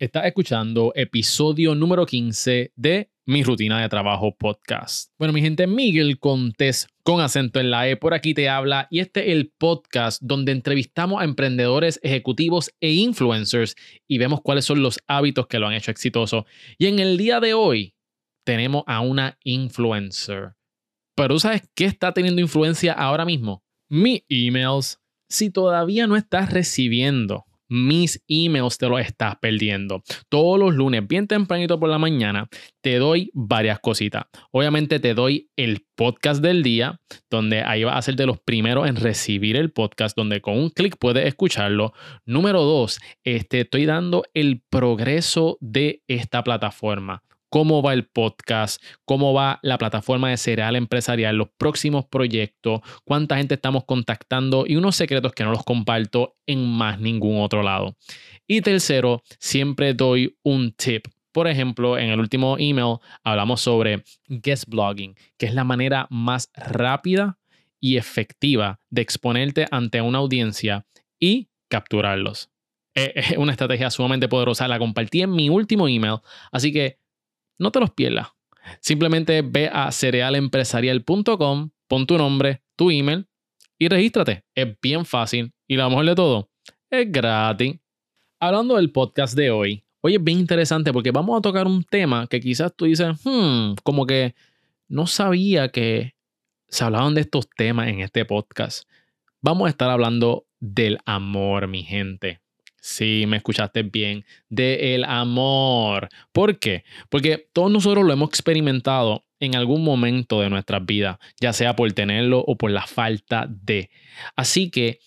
Estás escuchando episodio número 15 de Mi Rutina de Trabajo Podcast. Bueno, mi gente, Miguel Contés con acento en la E por aquí te habla y este es el podcast donde entrevistamos a emprendedores, ejecutivos e influencers y vemos cuáles son los hábitos que lo han hecho exitoso. Y en el día de hoy tenemos a una influencer. Pero ¿tú sabes qué está teniendo influencia ahora mismo? Mis emails. Si todavía no estás recibiendo mis emails te los estás perdiendo. Todos los lunes, bien tempranito por la mañana, te doy varias cositas. Obviamente te doy el podcast del día, donde ahí vas a ser de los primeros en recibir el podcast, donde con un clic puedes escucharlo. Número dos, este, estoy dando el progreso de esta plataforma cómo va el podcast, cómo va la plataforma de cereal empresarial, los próximos proyectos, cuánta gente estamos contactando y unos secretos que no los comparto en más ningún otro lado. Y tercero, siempre doy un tip. Por ejemplo, en el último email hablamos sobre guest blogging, que es la manera más rápida y efectiva de exponerte ante una audiencia y capturarlos. Es una estrategia sumamente poderosa. La compartí en mi último email, así que no te los pierdas. Simplemente ve a cerealempresarial.com, pon tu nombre, tu email y regístrate. Es bien fácil y lo mejor de todo, es gratis. Hablando del podcast de hoy, hoy es bien interesante porque vamos a tocar un tema que quizás tú dices, hmm, como que no sabía que se hablaban de estos temas en este podcast. Vamos a estar hablando del amor, mi gente. Sí, me escuchaste bien. De el amor. ¿Por qué? Porque todos nosotros lo hemos experimentado en algún momento de nuestras vidas, ya sea por tenerlo o por la falta de. Así que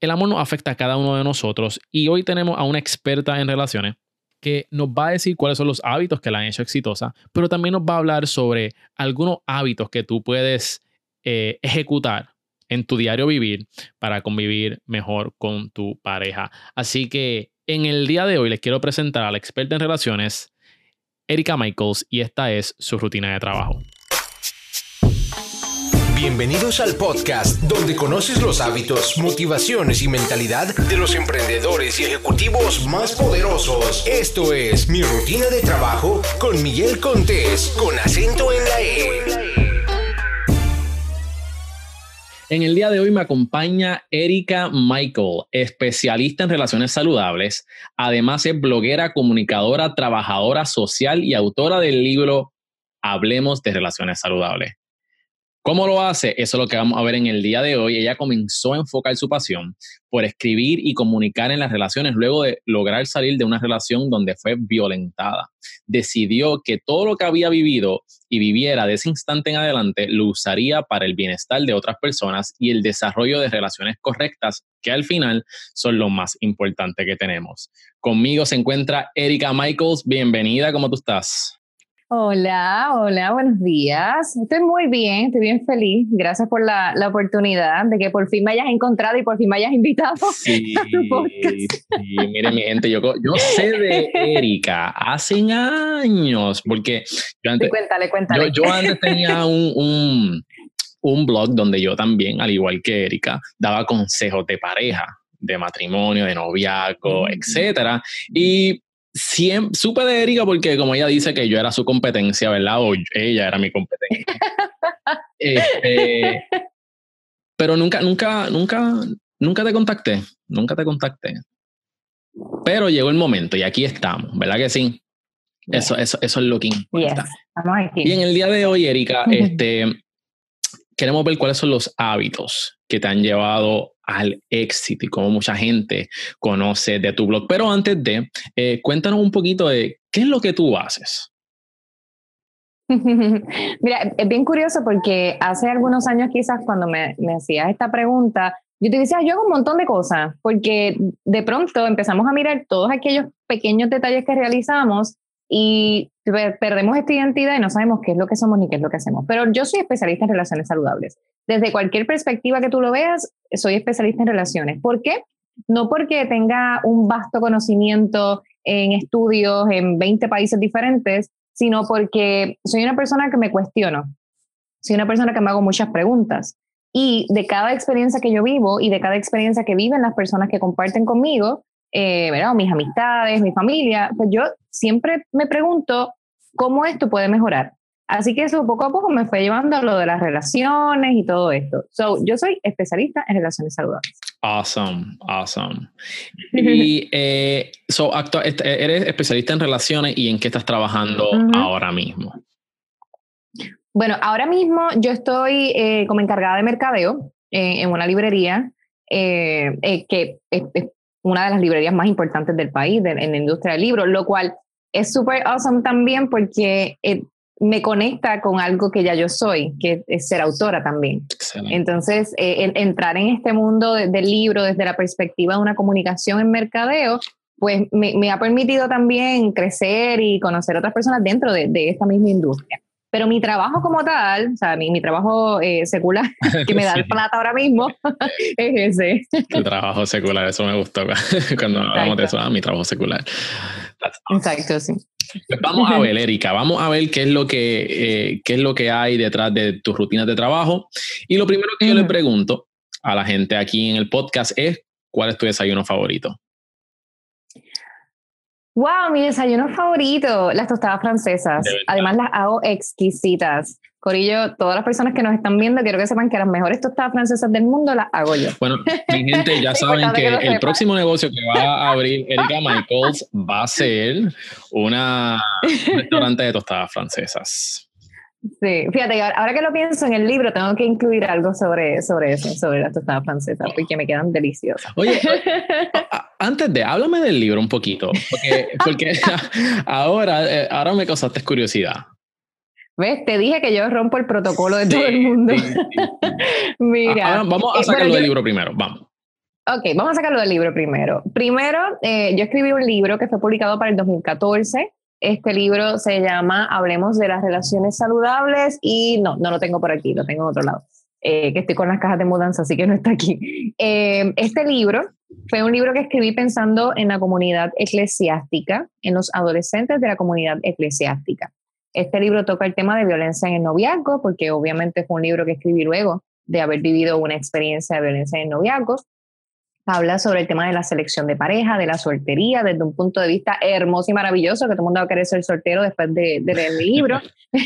el amor nos afecta a cada uno de nosotros y hoy tenemos a una experta en relaciones que nos va a decir cuáles son los hábitos que la han hecho exitosa, pero también nos va a hablar sobre algunos hábitos que tú puedes eh, ejecutar en tu diario vivir para convivir mejor con tu pareja. Así que en el día de hoy les quiero presentar a la experta en relaciones, Erika Michaels, y esta es su rutina de trabajo. Bienvenidos al podcast donde conoces los hábitos, motivaciones y mentalidad de los emprendedores y ejecutivos más poderosos. Esto es Mi Rutina de Trabajo con Miguel Contés, con acento en la E. En el día de hoy me acompaña Erika Michael, especialista en relaciones saludables. Además es bloguera, comunicadora, trabajadora social y autora del libro Hablemos de Relaciones Saludables. ¿Cómo lo hace? Eso es lo que vamos a ver en el día de hoy. Ella comenzó a enfocar su pasión por escribir y comunicar en las relaciones luego de lograr salir de una relación donde fue violentada. Decidió que todo lo que había vivido y viviera de ese instante en adelante lo usaría para el bienestar de otras personas y el desarrollo de relaciones correctas, que al final son lo más importante que tenemos. Conmigo se encuentra Erika Michaels. Bienvenida, ¿cómo tú estás? Hola, hola, buenos días. Estoy muy bien, estoy bien feliz. Gracias por la, la, oportunidad de que por fin me hayas encontrado y por fin me hayas invitado sí, a tu podcast. Sí, mire mi gente, yo, yo sé de Erika hace años, porque yo antes, cuéntale, cuéntale. Yo, yo antes tenía un, un, un blog donde yo también, al igual que Erika, daba consejos de pareja de matrimonio, de noviazgo, mm. etcétera. Y siempre, supe de Erika porque como ella dice que yo era su competencia, ¿verdad? O ella era mi competencia. Este, pero nunca, nunca, nunca, nunca te contacté, nunca te contacté. Pero llegó el momento y aquí estamos, ¿verdad que sí? Eso, eso, eso es lo que importa. Y en el día de hoy, Erika, este, queremos ver cuáles son los hábitos que te han llevado al éxito y cómo mucha gente conoce de tu blog. Pero antes de, eh, cuéntanos un poquito de qué es lo que tú haces. Mira, es bien curioso porque hace algunos años quizás cuando me, me hacías esta pregunta, yo te decía, yo hago un montón de cosas, porque de pronto empezamos a mirar todos aquellos pequeños detalles que realizamos y perdemos esta identidad y no sabemos qué es lo que somos ni qué es lo que hacemos. Pero yo soy especialista en relaciones saludables. Desde cualquier perspectiva que tú lo veas, soy especialista en relaciones. ¿Por qué? No porque tenga un vasto conocimiento en estudios en 20 países diferentes, sino porque soy una persona que me cuestiono. Soy una persona que me hago muchas preguntas. Y de cada experiencia que yo vivo y de cada experiencia que viven las personas que comparten conmigo, eh, ¿verdad? o mis amistades, mi familia, pues yo siempre me pregunto cómo esto puede mejorar. Así que eso poco a poco me fue llevando a lo de las relaciones y todo esto. So, yo soy especialista en relaciones saludables. Awesome, awesome. Y eh, so, eres especialista en relaciones y en qué estás trabajando ahora mismo. Bueno, ahora mismo yo estoy eh, como encargada de mercadeo eh, en una librería que es, una de las librerías más importantes del país en la industria del libro, lo cual es súper awesome también porque me conecta con algo que ya yo soy, que es ser autora también. Entonces, eh, entrar en este mundo del libro desde la perspectiva de una comunicación en mercadeo, pues me, ha permitido también crecer y conocer otras personas dentro de, esta misma industria. Pero mi trabajo como tal, o sea, mi, mi trabajo eh, secular, que me da el plata ahora mismo, es ese. El trabajo secular, eso me gustó cuando hablamos de eso, ah, mi trabajo secular. Exacto, sí. Pues vamos a ver, Erika, vamos a ver qué es lo que, eh, qué es lo que hay detrás de tus rutinas de trabajo. Y lo primero que yo le pregunto a la gente aquí en el podcast es, ¿cuál es tu desayuno favorito? Wow, mi desayuno favorito, las tostadas francesas. Además las hago exquisitas. Corillo, todas las personas que nos están viendo, quiero que sepan que las mejores tostadas francesas del mundo las hago yo. Bueno, mi gente, ya saben que, el próximo negocio que va a abrir Erika Michaels va a ser una, un restaurante de tostadas francesas. Sí, fíjate, ahora que lo pienso en el libro, tengo que incluir algo sobre, sobre eso, sobre las tostadas francesas, porque me quedan deliciosas. Oye, antes de, háblame del libro un poquito, porque, porque ahora, eh, ahora me causaste curiosidad. ¿Ves? Te dije que yo rompo el protocolo de todo el mundo. Mira. Ah, vamos a eh, sacarlo del libro primero, vamos. Ok, vamos a sacarlo del libro primero. Primero, eh, yo escribí un libro que fue publicado para el 2014. Este libro se llama Hablemos de las relaciones saludables y no, no lo tengo por aquí, lo tengo en otro lado, eh, que estoy con las cajas de mudanza, así que no está aquí. este libro fue un libro que escribí pensando en la comunidad eclesiástica, en los adolescentes de la comunidad eclesiástica. Este libro toca el tema de violencia en el noviazgo, porque obviamente fue un libro que escribí luego de haber vivido una experiencia de violencia en el noviazgo. Habla sobre el tema de la selección de pareja, de la soltería, desde un punto de vista hermoso y maravilloso, que todo el mundo va a querer ser soltero después de, leer mi libro.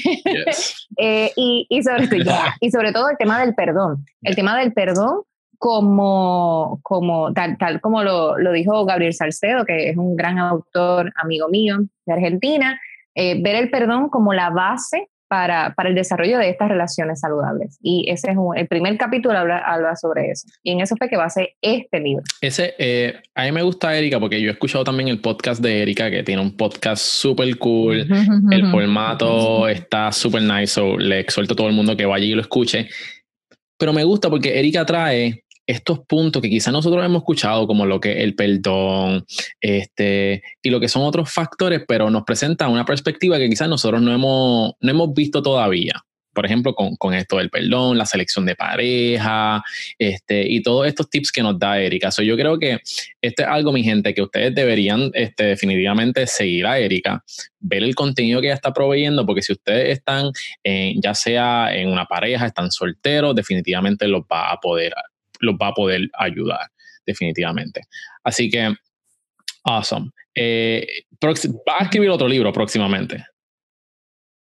Eh, y, sobre, y sobre todo el tema del perdón. El tema del perdón como, como tal, tal como lo, lo, dijo Gabriel Salcedo, que es un gran autor, amigo mío de Argentina, eh, ver el perdón como la base para, para, el desarrollo de estas relaciones saludables. Y ese es el primer capítulo habla, habla, sobre eso. Y en eso fue que base este libro. Ese, eh, a mí me gusta Erika porque yo he escuchado también el podcast de Erika, que tiene un podcast súper cool. el formato está súper nice, so le exhorto a todo el mundo que vaya y lo escuche. Pero me gusta porque Erika trae estos puntos que quizás nosotros hemos escuchado, como lo que el perdón, este, y lo que son otros factores, pero nos presenta una perspectiva que quizás nosotros no hemos, no hemos visto todavía. Por ejemplo, con, con, esto del perdón, la selección de pareja, este, y todos estos tips que nos da Erika. So, yo creo que esto es algo, mi gente, que ustedes deberían este, definitivamente seguir a Erika, ver el contenido que ella está proveyendo, porque si ustedes están, ya sea en una pareja, están solteros, definitivamente los va a poder los va a poder ayudar, definitivamente. Así que, awesome. Eh, ¿Va a escribir otro libro próximamente?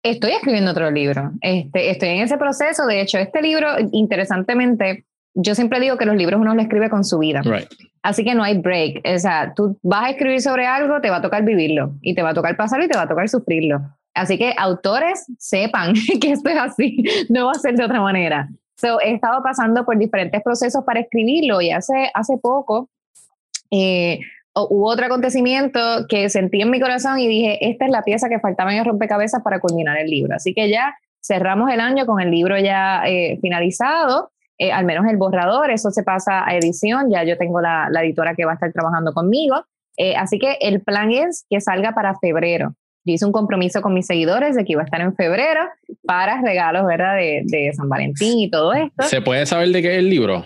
Estoy escribiendo otro libro. Este, estoy en ese proceso. De hecho, este libro, interesantemente, yo siempre digo que los libros uno lo escribe con su vida. Así que no hay break. O sea, tú vas a escribir sobre algo, te va a tocar vivirlo y te va a tocar pasarlo y te va a tocar sufrirlo. Así que autores sepan que esto es así, no va a ser de otra manera. So, he estado pasando por diferentes procesos para escribirlo y hace, hace poco eh, hubo otro acontecimiento que sentí en mi corazón y dije, esta es la pieza que faltaba en el rompecabezas para culminar el libro. Así que ya cerramos el año con el libro ya eh, finalizado, eh, al menos el borrador, eso se pasa a edición, ya yo tengo la, la editora que va a estar trabajando conmigo. así que el plan es que salga para febrero yo hice un compromiso con mis seguidores de que iba a estar en febrero para regalos, ¿verdad? De, de, San Valentín y todo esto. ¿Se puede saber de qué es el libro?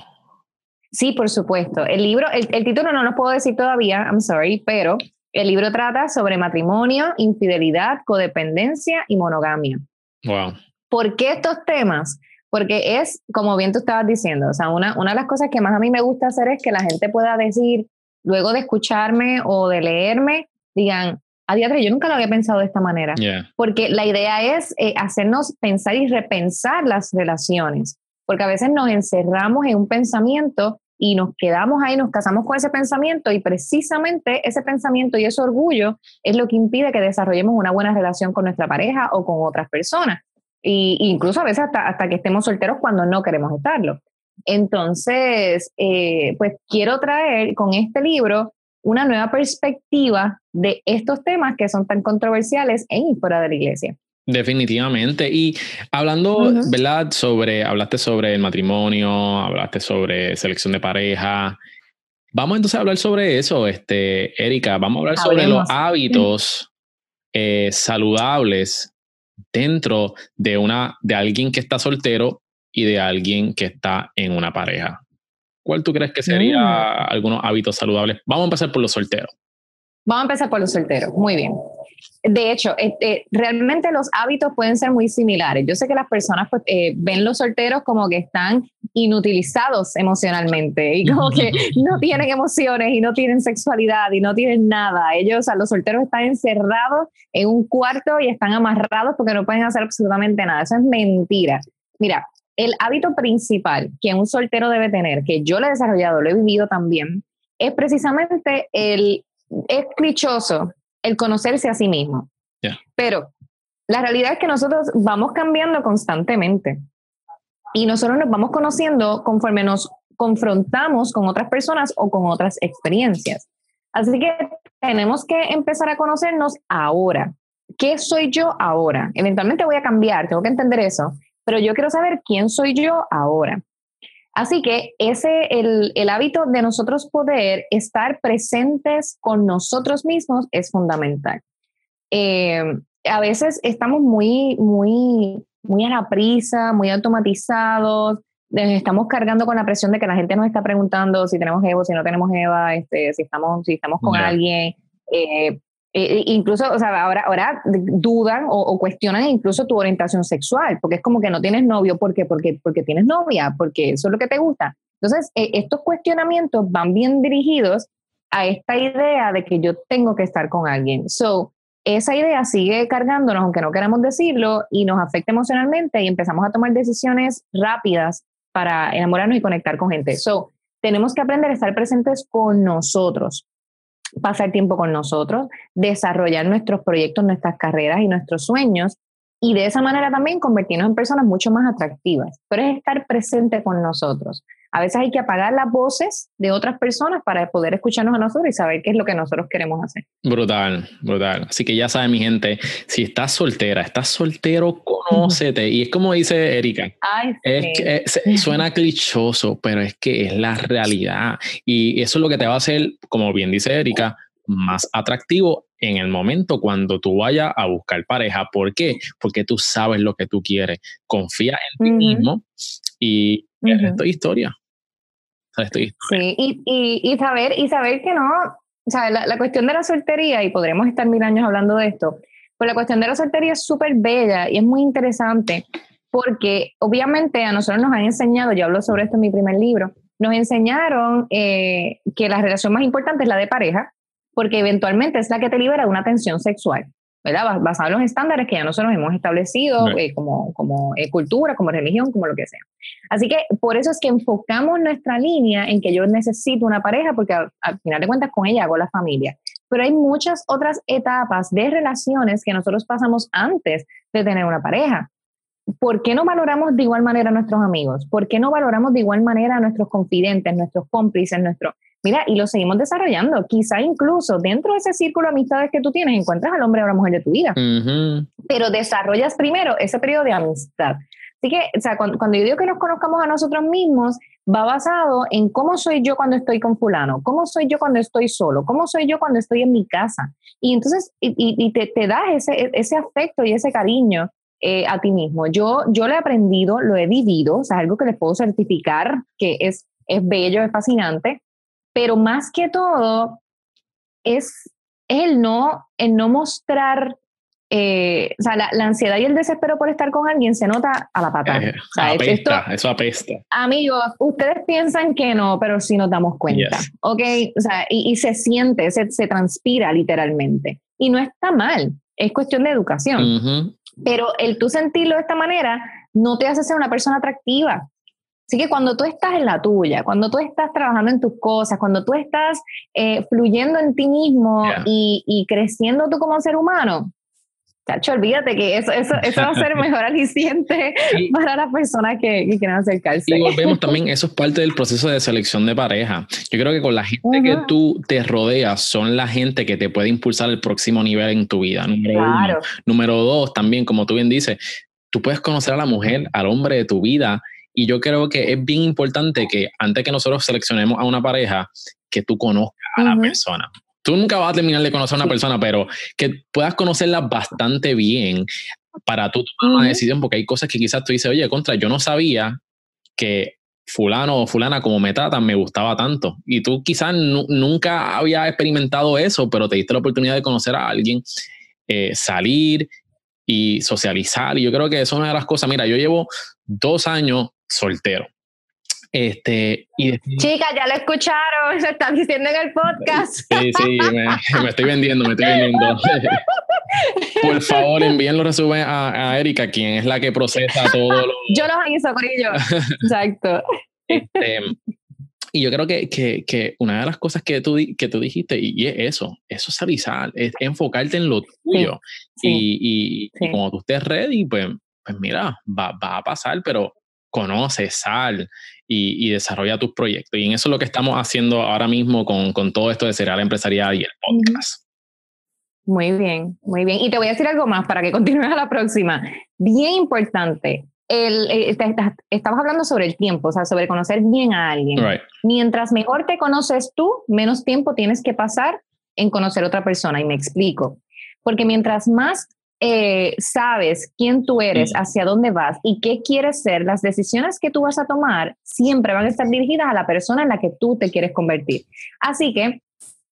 Sí, por supuesto. El libro, el, el título no lo puedo decir todavía, I'm sorry, pero el libro trata sobre matrimonio, infidelidad, codependencia y monogamia. Wow. ¿Por qué estos temas? Porque es, como bien tú estabas diciendo, o sea, una, una de las cosas que más a mí me gusta hacer es que la gente pueda decir, luego de escucharme o de leerme, digan, a día yo nunca lo había pensado de esta manera. Porque la idea es eh, hacernos pensar y repensar las relaciones. Porque a veces nos encerramos en un pensamiento y nos quedamos ahí, nos casamos con ese pensamiento y precisamente ese pensamiento y ese orgullo es lo que impide que desarrollemos una buena relación con nuestra pareja o con otras personas. Y, incluso a veces hasta, hasta que estemos solteros cuando no queremos estarlo. Entonces, eh, pues quiero traer con este libro una nueva perspectiva de estos temas que son tan controversiales en y fuera de la iglesia. Definitivamente. Y hablando, ¿verdad? Sobre, hablaste sobre el matrimonio, hablaste sobre selección de pareja. Vamos entonces a hablar sobre eso, este, Erika. Vamos a hablar sobre los hábitos eh, saludables dentro de una, de alguien que está soltero y de alguien que está en una pareja. ¿Cuál tú crees que sería mm. algunos hábitos saludables? Vamos a empezar por los solteros. Vamos a empezar por los solteros. Muy bien. De hecho, este, realmente los hábitos pueden ser muy similares. Yo sé que las personas pues, eh, ven los solteros como que están inutilizados emocionalmente y como que no tienen emociones y no tienen sexualidad y no tienen nada. Ellos, o los solteros están encerrados en un cuarto y están amarrados porque no pueden hacer absolutamente nada. Eso es mentira. Mira, el hábito principal que un soltero debe tener, que yo lo he desarrollado, lo he vivido también, es precisamente el, es clichoso, el conocerse a sí mismo. Pero la realidad es que nosotros vamos cambiando constantemente y nosotros nos vamos conociendo conforme nos confrontamos con otras personas o con otras experiencias. Así que tenemos que empezar a conocernos ahora. ¿Qué soy yo ahora? Eventualmente voy a cambiar, tengo que entender eso pero yo quiero saber quién soy yo ahora. Así que ese, el, el hábito de nosotros poder estar presentes con nosotros mismos es fundamental. Eh, a veces estamos muy, muy, muy a la prisa, muy automatizados, estamos cargando con la presión de que la gente nos está preguntando si tenemos Evo, si no tenemos Eva, este, si, estamos, si estamos con alguien. Eh, eh, eh, incluso, o sea, ahora, ahora dudan o, cuestionan incluso tu orientación sexual, porque es como que no tienes novio, ¿por qué? Porque, porque tienes novia, porque eso es lo que te gusta. Entonces, eh, estos cuestionamientos van bien dirigidos a esta idea de que yo tengo que estar con alguien. So, esa idea sigue cargándonos, aunque no queramos decirlo, y nos afecta emocionalmente y empezamos a tomar decisiones rápidas para enamorarnos y conectar con gente. So, tenemos que aprender a estar presentes con nosotros pasar tiempo con nosotros, desarrollar nuestros proyectos, nuestras carreras y nuestros sueños y de esa manera también convertirnos en personas mucho más atractivas. Pero es estar presente con nosotros. A veces hay que apagar las voces de otras personas para poder escucharnos a nosotros y saber qué es lo que nosotros queremos hacer. Brutal, brutal. Así que ya saben, mi gente, si estás soltera, estás soltero, conócete. Y es como dice Erika. es que, eh, suena clichoso, pero es que es la realidad. Y eso es lo que te va a hacer, como bien dice Erika, más atractivo en el momento cuando tú vayas a buscar pareja. ¿Por qué? Porque tú sabes lo que tú quieres. Confía en ti mismo y esto es historia. Sí, y, y, y, saber, y saber que no, o sea, la, la, cuestión de la soltería, y podremos estar mil años hablando de esto, pues la cuestión de la soltería es súper bella y es muy interesante porque obviamente a nosotros nos han enseñado, yo hablo sobre esto en mi primer libro, nos enseñaron eh, que la relación más importante es la de pareja, porque eventualmente es la que te libera de una tensión sexual. ¿Verdad? Basado en los estándares que ya nosotros hemos establecido eh, como, como eh, cultura, como religión, como lo que sea. Así que por eso es que enfocamos nuestra línea en que yo necesito una pareja porque al, final de cuentas con ella hago la familia. Pero hay muchas otras etapas de relaciones que nosotros pasamos antes de tener una pareja. ¿Por qué no valoramos de igual manera a nuestros amigos? ¿Por qué no valoramos de igual manera a nuestros confidentes, nuestros cómplices, nuestros Mira, y lo seguimos desarrollando. Quizá incluso dentro de ese círculo de amistades que tú tienes, encuentras al hombre o la mujer de tu vida. Pero desarrollas primero ese periodo de amistad. Así que, o sea, cuando, yo digo que nos conozcamos a nosotros mismos, va basado en cómo soy yo cuando estoy con fulano, cómo soy yo cuando estoy solo, cómo soy yo cuando estoy en mi casa. Y entonces, y, te, te das ese, ese afecto y ese cariño eh, a ti mismo. Yo, yo lo he aprendido, lo he vivido, o sea, algo que les puedo certificar que es, es bello, es fascinante, pero más que todo es, el, no, el no mostrar eh, o sea, la, ansiedad y el desespero por estar con alguien se nota a la patada. Eh, apesta, eso apesta. Amigos, ustedes piensan que no, pero sí nos damos cuenta, ¿ok? O sea, y, se siente, se, se, transpira literalmente. Y no está mal, es cuestión de educación. Pero el tú sentirlo de esta manera no te hace ser una persona atractiva. Así que cuando tú estás en la tuya, cuando tú estás trabajando en tus cosas, cuando tú estás eh, fluyendo en ti mismo y, y, creciendo tú como ser humano, Cacho, olvídate que eso, eso, eso va a ser mejor aliciente para las personas que, que, quieran acercarse. Y volvemos también, eso es parte del proceso de selección de pareja. Yo creo que con la gente que tú te rodeas son la gente que te puede impulsar al próximo nivel en tu vida. Número claro. Número dos, también, como tú bien dices, tú puedes conocer a la mujer, al hombre de tu vida. Y yo creo que es bien importante que antes que nosotros seleccionemos a una pareja, que tú conozcas a la persona tú nunca vas a terminar de conocer a una persona, pero que puedas conocerla bastante bien para tú tomar una decisión, porque hay cosas que quizás tú dices, oye, contra, yo no sabía que fulano o fulana como me tratan me gustaba tanto. Y tú quizás nunca había experimentado eso, pero te diste la oportunidad de conocer a alguien, eh, salir y socializar. Y yo creo que eso es una de las cosas. Mira, yo llevo dos años soltero. Este, y Chicas, ya lo escucharon, se están diciendo en el podcast. Sí, sí, me, estoy vendiendo, me estoy vendiendo. Por favor, envíen los resúmenes a, Erika, quien es la que procesa todo lo... Yo los hizo, Corillo. Exacto. Este, y yo creo que, que, que, una de las cosas que tú, que tú dijiste, y, es eso, eso es avisar, es enfocarte en lo tuyo. y, y, y, como tú estés ready, pues, pues mira, va, va a pasar, pero conoce, sal y, desarrolla tus proyectos. Y en eso es lo que estamos haciendo ahora mismo con, con todo esto de Cereal Empresarial y el podcast. Muy bien, muy bien. Y te voy a decir algo más para que continúes a la próxima. Bien importante. El, eh, estamos hablando sobre el tiempo, o sea, sobre conocer bien a alguien. Mientras mejor te conoces tú, menos tiempo tienes que pasar en conocer a otra persona. Y me explico. Porque mientras más eh, sabes quién tú eres, hacia dónde vas y qué quieres ser, las decisiones que tú vas a tomar siempre van a estar dirigidas a la persona en la que tú te quieres convertir. Así que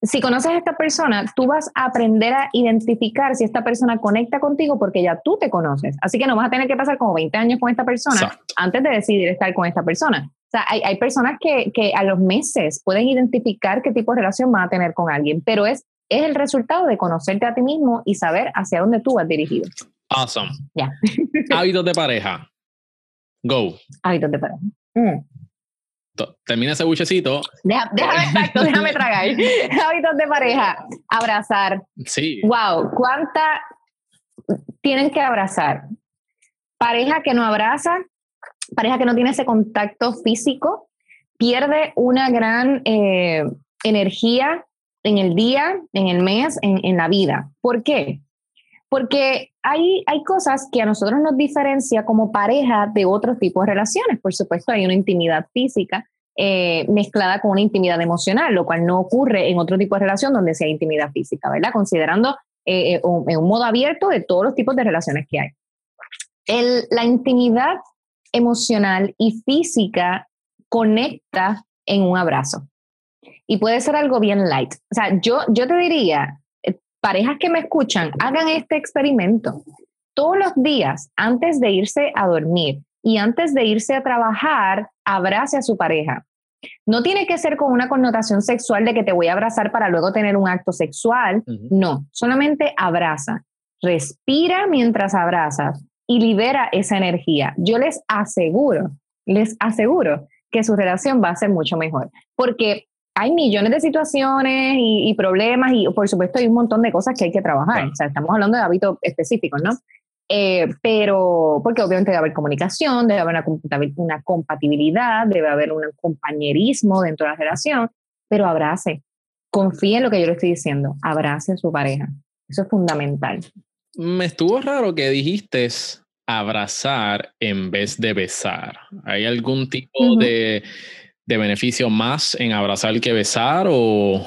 si conoces a esta persona, tú vas a aprender a identificar si esta persona conecta contigo porque ya tú te conoces. Así que no vas a tener que pasar como 20 años con esta persona antes de decidir estar con esta persona. O sea, hay, hay personas que, que, a los meses pueden identificar qué tipo de relación van a tener con alguien, pero es es el resultado de conocerte a ti mismo y saber hacia dónde tú vas dirigido. Awesome. Ya. Hábitos de pareja. Go. Hábitos de pareja. Mm. Termina ese buchecito. déjame, exacto, déjame tragar. Hábitos de pareja. Abrazar. Sí. Wow, ¿cuánta tienen que abrazar? Pareja que no abraza, pareja que no tiene ese contacto físico, pierde una gran eh, energía en el día, en el mes, en, la vida. ¿Por qué? Porque hay, hay cosas que a nosotros nos diferencia como pareja de otros tipos de relaciones. Por supuesto, hay una intimidad física eh, mezclada con una intimidad emocional, lo cual no ocurre en otro tipo de relación donde sea intimidad física, ¿verdad? Considerando eh, eh, un, en un modo abierto de todos los tipos de relaciones que hay. La intimidad emocional y física conecta en un abrazo y puede ser algo bien light. O sea, yo, yo te diría, eh, parejas que me escuchan, hagan este experimento. Todos los días, antes de irse a dormir y antes de irse a trabajar, abrace a su pareja. No tiene que ser con una connotación sexual de que te voy a abrazar para luego tener un acto sexual. No, solamente abraza. Respira mientras abrazas y libera esa energía. Yo les aseguro, les aseguro que su relación va a ser mucho mejor. Porque hay millones de situaciones y, problemas y por supuesto hay un montón de cosas que hay que trabajar. O sea, estamos hablando de hábitos específicos, ¿no? Eh, pero, porque obviamente debe haber comunicación, debe haber una, una, compatibilidad, debe haber un compañerismo dentro de la relación, pero abrace, confíe en lo que yo le estoy diciendo, abrace a su pareja. Eso es fundamental. Me estuvo raro que dijiste abrazar en vez de besar. ¿Hay algún tipo de de beneficio más en abrazar que besar o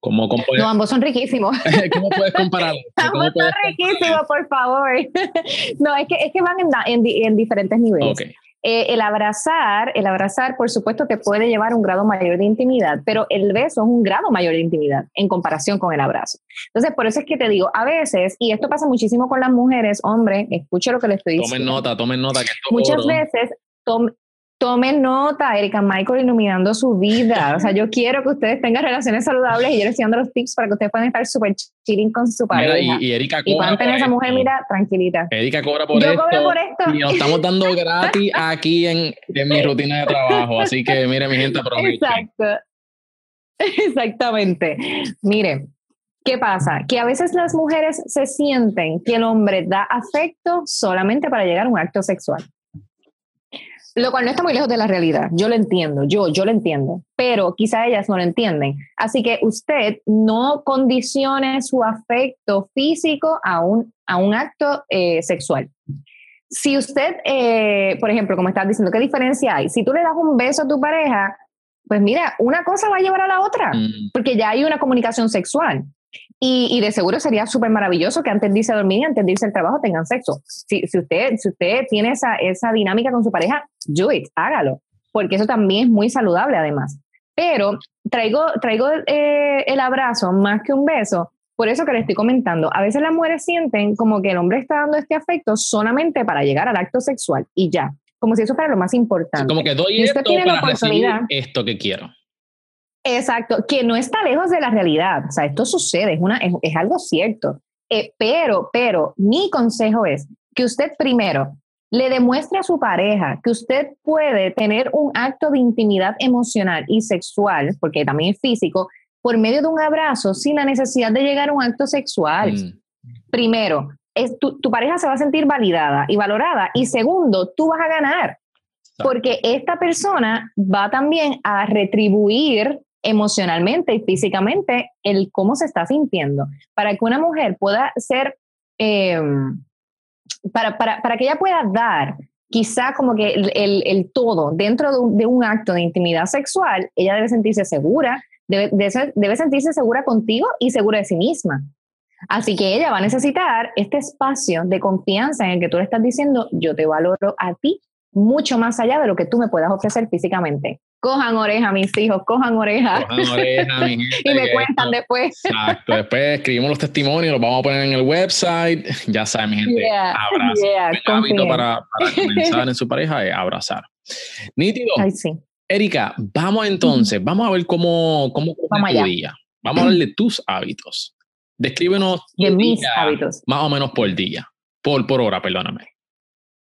cómo No, ambos son riquísimos. ¿Cómo puedes comparar? ambos son riquísimos, por favor. no, es que, es que van en, en, diferentes niveles. Eh, el abrazar, el abrazar, por supuesto, te puede llevar un grado mayor de intimidad, pero el beso es un grado mayor de intimidad en comparación con el abrazo. Entonces, por eso es que te digo, a veces, y esto pasa muchísimo con las mujeres, hombre, escuche lo que le estoy diciendo. Tomen nota, tomen nota. Que Muchas veces, Tomen nota, Erika Michael iluminando su vida. O sea, yo quiero que ustedes tengan relaciones saludables y yo les estoy dando los tips para que ustedes puedan estar súper chilling con su pareja. y, y, Erika cobra. Y puedan tener esa mujer, mira, tranquilita. Erika cobra por, yo esto, por esto. Y nos estamos dando gratis aquí en, en, mi rutina de trabajo. Así que, mire, mi gente, aprovechen. Exacto. Exactamente. Mire, ¿Qué pasa? Que a veces las mujeres se sienten que el hombre da afecto solamente para llegar a un acto sexual. Lo cual no está muy lejos de la realidad. Yo lo entiendo, yo, yo lo entiendo, pero quizá ellas no lo entienden. Así que usted no condicione su afecto físico a un, a un acto eh, sexual. Si usted, eh, por ejemplo, como estás diciendo, ¿qué diferencia hay? Si tú le das un beso a tu pareja, pues mira, una cosa va a llevar a la otra, mm. porque ya hay una comunicación sexual. Y, de seguro sería súper maravilloso que antes de irse a dormir y antes de irse al trabajo tengan sexo. Si, si, usted, si usted tiene esa, esa dinámica con su pareja, do it, hágalo, porque eso también es muy saludable además. Pero traigo, traigo eh, el abrazo más que un beso, por eso que le estoy comentando. A veces las mujeres sienten como que el hombre está dando este afecto solamente para llegar al acto sexual y ya, como si eso fuera lo más importante. Como que doy esto para recibir esto que quiero. Exacto, que no está lejos de la realidad. O sea, esto sucede, es, una, es, algo cierto. Eh, pero, pero mi consejo es que usted primero le demuestre a su pareja que usted puede tener un acto de intimidad emocional y sexual, porque también es físico, por medio de un abrazo sin la necesidad de llegar a un acto sexual. Mm. Primero, es, tu, tu pareja se va a sentir validada y valorada. Y segundo, tú vas a ganar, porque esta persona va también a retribuir emocionalmente y físicamente el cómo se está sintiendo. Para que una mujer pueda ser, em, para, para, para, que ella pueda dar quizá como que el, el, todo dentro de un, de un, acto de intimidad sexual, ella debe sentirse segura, debe, debe sentirse segura contigo y segura de sí misma. Así que ella va a necesitar este espacio de confianza en el que tú le estás diciendo, yo te valoro a ti mucho más allá de lo que tú me puedas ofrecer físicamente cojan oreja, mis hijos, cojan oreja. Cojan oreja, mi gente, y me cuentan después. Exacto, después escribimos los testimonios, los vamos a poner en el website. Ya saben, mi gente, yeah, abrazar. para, para comenzar en su pareja es abrazar. Nítido. Ay, sí. Erika, vamos entonces, vamos a ver cómo, cómo vamos tu día. Vamos a hablar de tus hábitos. Descríbenos de mis hábitos. Más o menos por día, por, por hora, perdóname.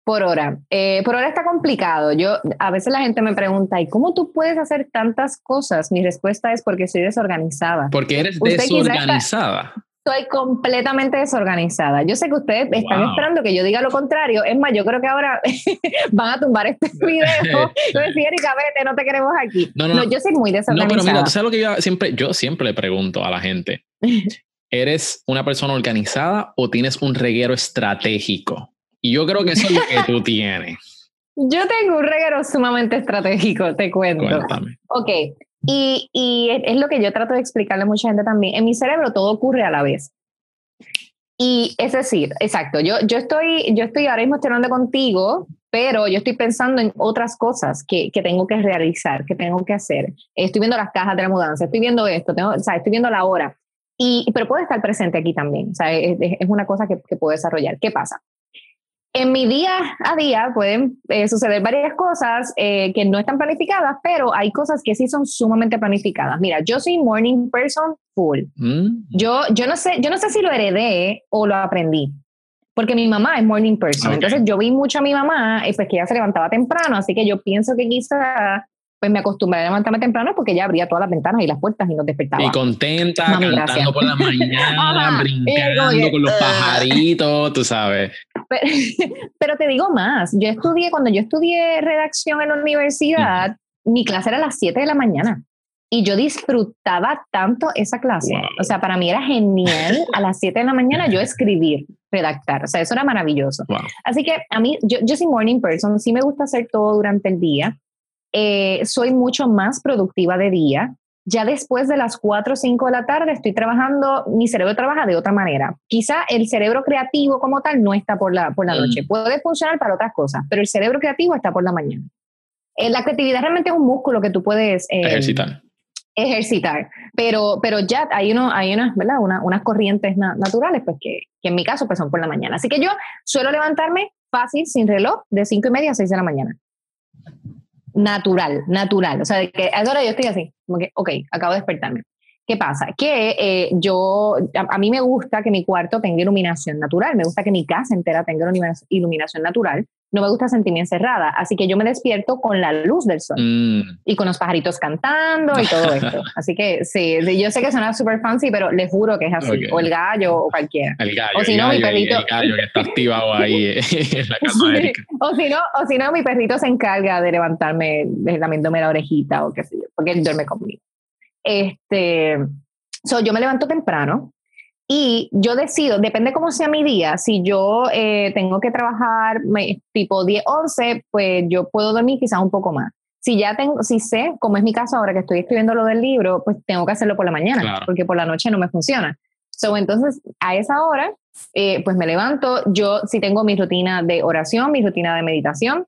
Por hora. Eh, por hora está complicado. Yo, a veces la gente me pregunta, ¿y cómo tú puedes hacer tantas cosas? Mi respuesta es porque soy desorganizada. Porque eres desorganizada. Estoy completamente desorganizada. Yo sé que ustedes están esperando que yo diga lo contrario. Es más, yo creo que ahora van a tumbar este video y decir, Erika, vete, no te queremos aquí. No, no, no, yo soy muy desorganizada. No, pero mira, tú sabes lo que yo siempre, yo siempre le pregunto a la gente. ¿Eres una persona organizada o tienes un reguero estratégico? Y yo creo que eso es lo que tú tienes. Yo tengo un reguero sumamente estratégico, te cuento. Cuéntame. Ok, y, y, es lo que yo trato de explicarle a mucha gente también. En mi cerebro todo ocurre a la vez. Y es decir, exacto, yo, yo, estoy, yo estoy ahora mismo estoy hablando contigo, pero yo estoy pensando en otras cosas que, que, tengo que realizar, que tengo que hacer. Estoy viendo las cajas de la mudanza, estoy viendo esto, tengo, o sea, estoy viendo la hora. Y, pero puedo estar presente aquí también, o sea, es, es una cosa que, que puedo desarrollar. ¿Qué pasa? En mi día a día pueden eh, suceder varias cosas eh, que no están planificadas, pero hay cosas que sí son sumamente planificadas. Mira, yo soy morning person full. Mm. Yo, yo, no sé, yo no sé si lo heredé o lo aprendí, porque mi mamá es morning person. Entonces yo vi mucho a mi mamá, pues que ella se levantaba temprano, así que yo pienso que quizá pues me acostumbré a levantarme temprano porque ella abría todas las ventanas y las puertas y nos despertaba. Y contenta, cantando por la mañana, brincando con los pajaritos, tú sabes. Pero, te digo más, yo estudié, cuando yo estudié redacción en la universidad, mi clase era a las 7 de la mañana. Y yo disfrutaba tanto esa clase. O sea, para mí era genial a las 7 de la mañana yo escribir, redactar. O sea, eso era maravilloso. Así que a mí, yo, yo soy morning person, sí me gusta hacer todo durante el día. Eh, soy mucho más productiva de día. ya después de las 4 o 5 de la tarde estoy trabajando, mi cerebro trabaja de otra manera. Quizá el cerebro creativo como tal no está por la, por la noche, mm. puede funcionar para otras cosas, pero el cerebro creativo está por la mañana. Eh, la creatividad realmente es un músculo que tú puedes eh, ejercitar. Ejercitar, pero, pero ya hay, uno, hay unas, ¿verdad? unas corrientes naturales, pues que, que, en mi caso pues son por la mañana. Así que yo suelo levantarme fácil, sin reloj, de 5 y media a 6 de la mañana natural, natural. O sea, de que ahora yo estoy así, como que, ok, acabo de despertarme. ¿Qué pasa? Que eh, yo, a, mí me gusta que mi cuarto tenga iluminación natural, me gusta que mi casa entera tenga iluminación natural, no me gusta sentirme encerrada, así que yo me despierto con la luz del sol mm. y con los pajaritos cantando y todo esto. Así que sí, yo sé que suena súper fancy, pero les juro que es así, o el gallo o cualquiera. El gallo, o si no, mi perrito... el gallo que está activado ahí en la casa de Erika. O si no, o si no, mi perrito se encarga de levantarme, lamiéndome la orejita o qué sé yo, porque él duerme conmigo. Este, so, yo me levanto temprano y yo decido, depende cómo sea mi día, si yo eh, tengo que trabajar tipo 10, 11, pues yo puedo dormir quizás un poco más. Si ya tengo, si sé, como es mi caso ahora que estoy escribiendo lo del libro, pues tengo que hacerlo por la mañana, porque por la noche no me funciona. So, entonces, a esa hora, eh, pues me levanto. Yo si tengo mi rutina de oración, mi rutina de meditación,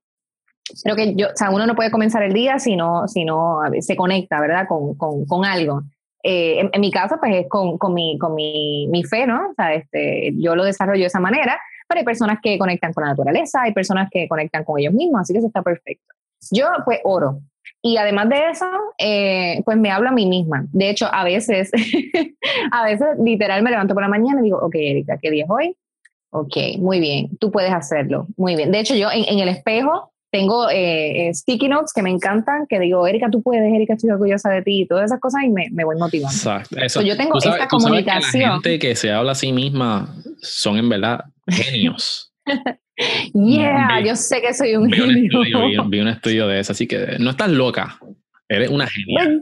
creo que yo, o sea, uno no puede comenzar el día si no, si no se conecta, ¿verdad? Con, con, con algo. Eh, en, mi caso, pues es con, con, mi, con mi, mi, fe, ¿no? O sea, este, yo lo desarrollo de esa manera, pero hay personas que conectan con la naturaleza, hay personas que conectan con ellos mismos, así que eso está perfecto. Yo, pues, oro. Y además de eso, eh, pues me hablo a mí misma. De hecho, a veces, a veces literal me levanto por la mañana y digo, ok, Erika, ¿qué día es hoy? Ok, muy bien, tú puedes hacerlo, muy bien. De hecho, yo en, en el espejo tengo eh, eh, sticky notes que me encantan, que digo, Erika, tú puedes, Erika, estoy orgullosa de ti, y todas esas cosas y me, me voy motivando. Exacto. Eso. yo tengo esta comunicación. que la gente que se habla a sí misma son en verdad genios. yeah, yo sé que soy un genio. vi, un estudio de eso, así que no estás loca, eres una genia.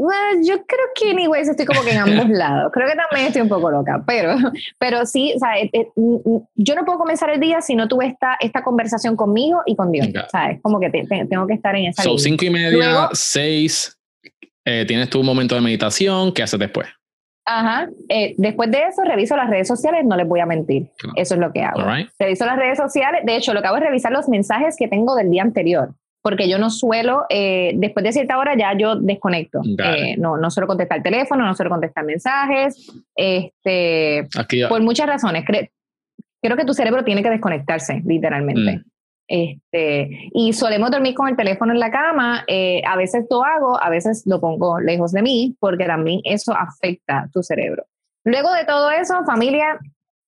Bueno, yo creo que, anyways, estoy como que en ambos lados. Creo que también estoy un poco loca, pero, pero sí, o sea, eh, eh, mm, mm, yo no puedo comenzar el día si no tuve esta, esta conversación conmigo y con Dios. ¿Sabes? Como que tengo que estar en esa so, cinco y media, seis, eh, tienes tu momento de meditación, ¿qué haces después? Ajá. después de eso, reviso las redes sociales, no les voy a mentir. Eso es lo que hago. Reviso las redes sociales. De hecho, lo que hago es revisar los mensajes que tengo del día anterior porque yo no suelo, eh, después de cierta hora ya yo desconecto. Eh, no, no suelo contestar el teléfono, no suelo contestar mensajes, este, por muchas razones. creo que tu cerebro tiene que desconectarse, literalmente. Mm. Este, y solemos dormir con el teléfono en la cama, eh, a veces lo hago, a veces lo pongo lejos de mí, porque también eso afecta tu cerebro. Luego de todo eso, familia,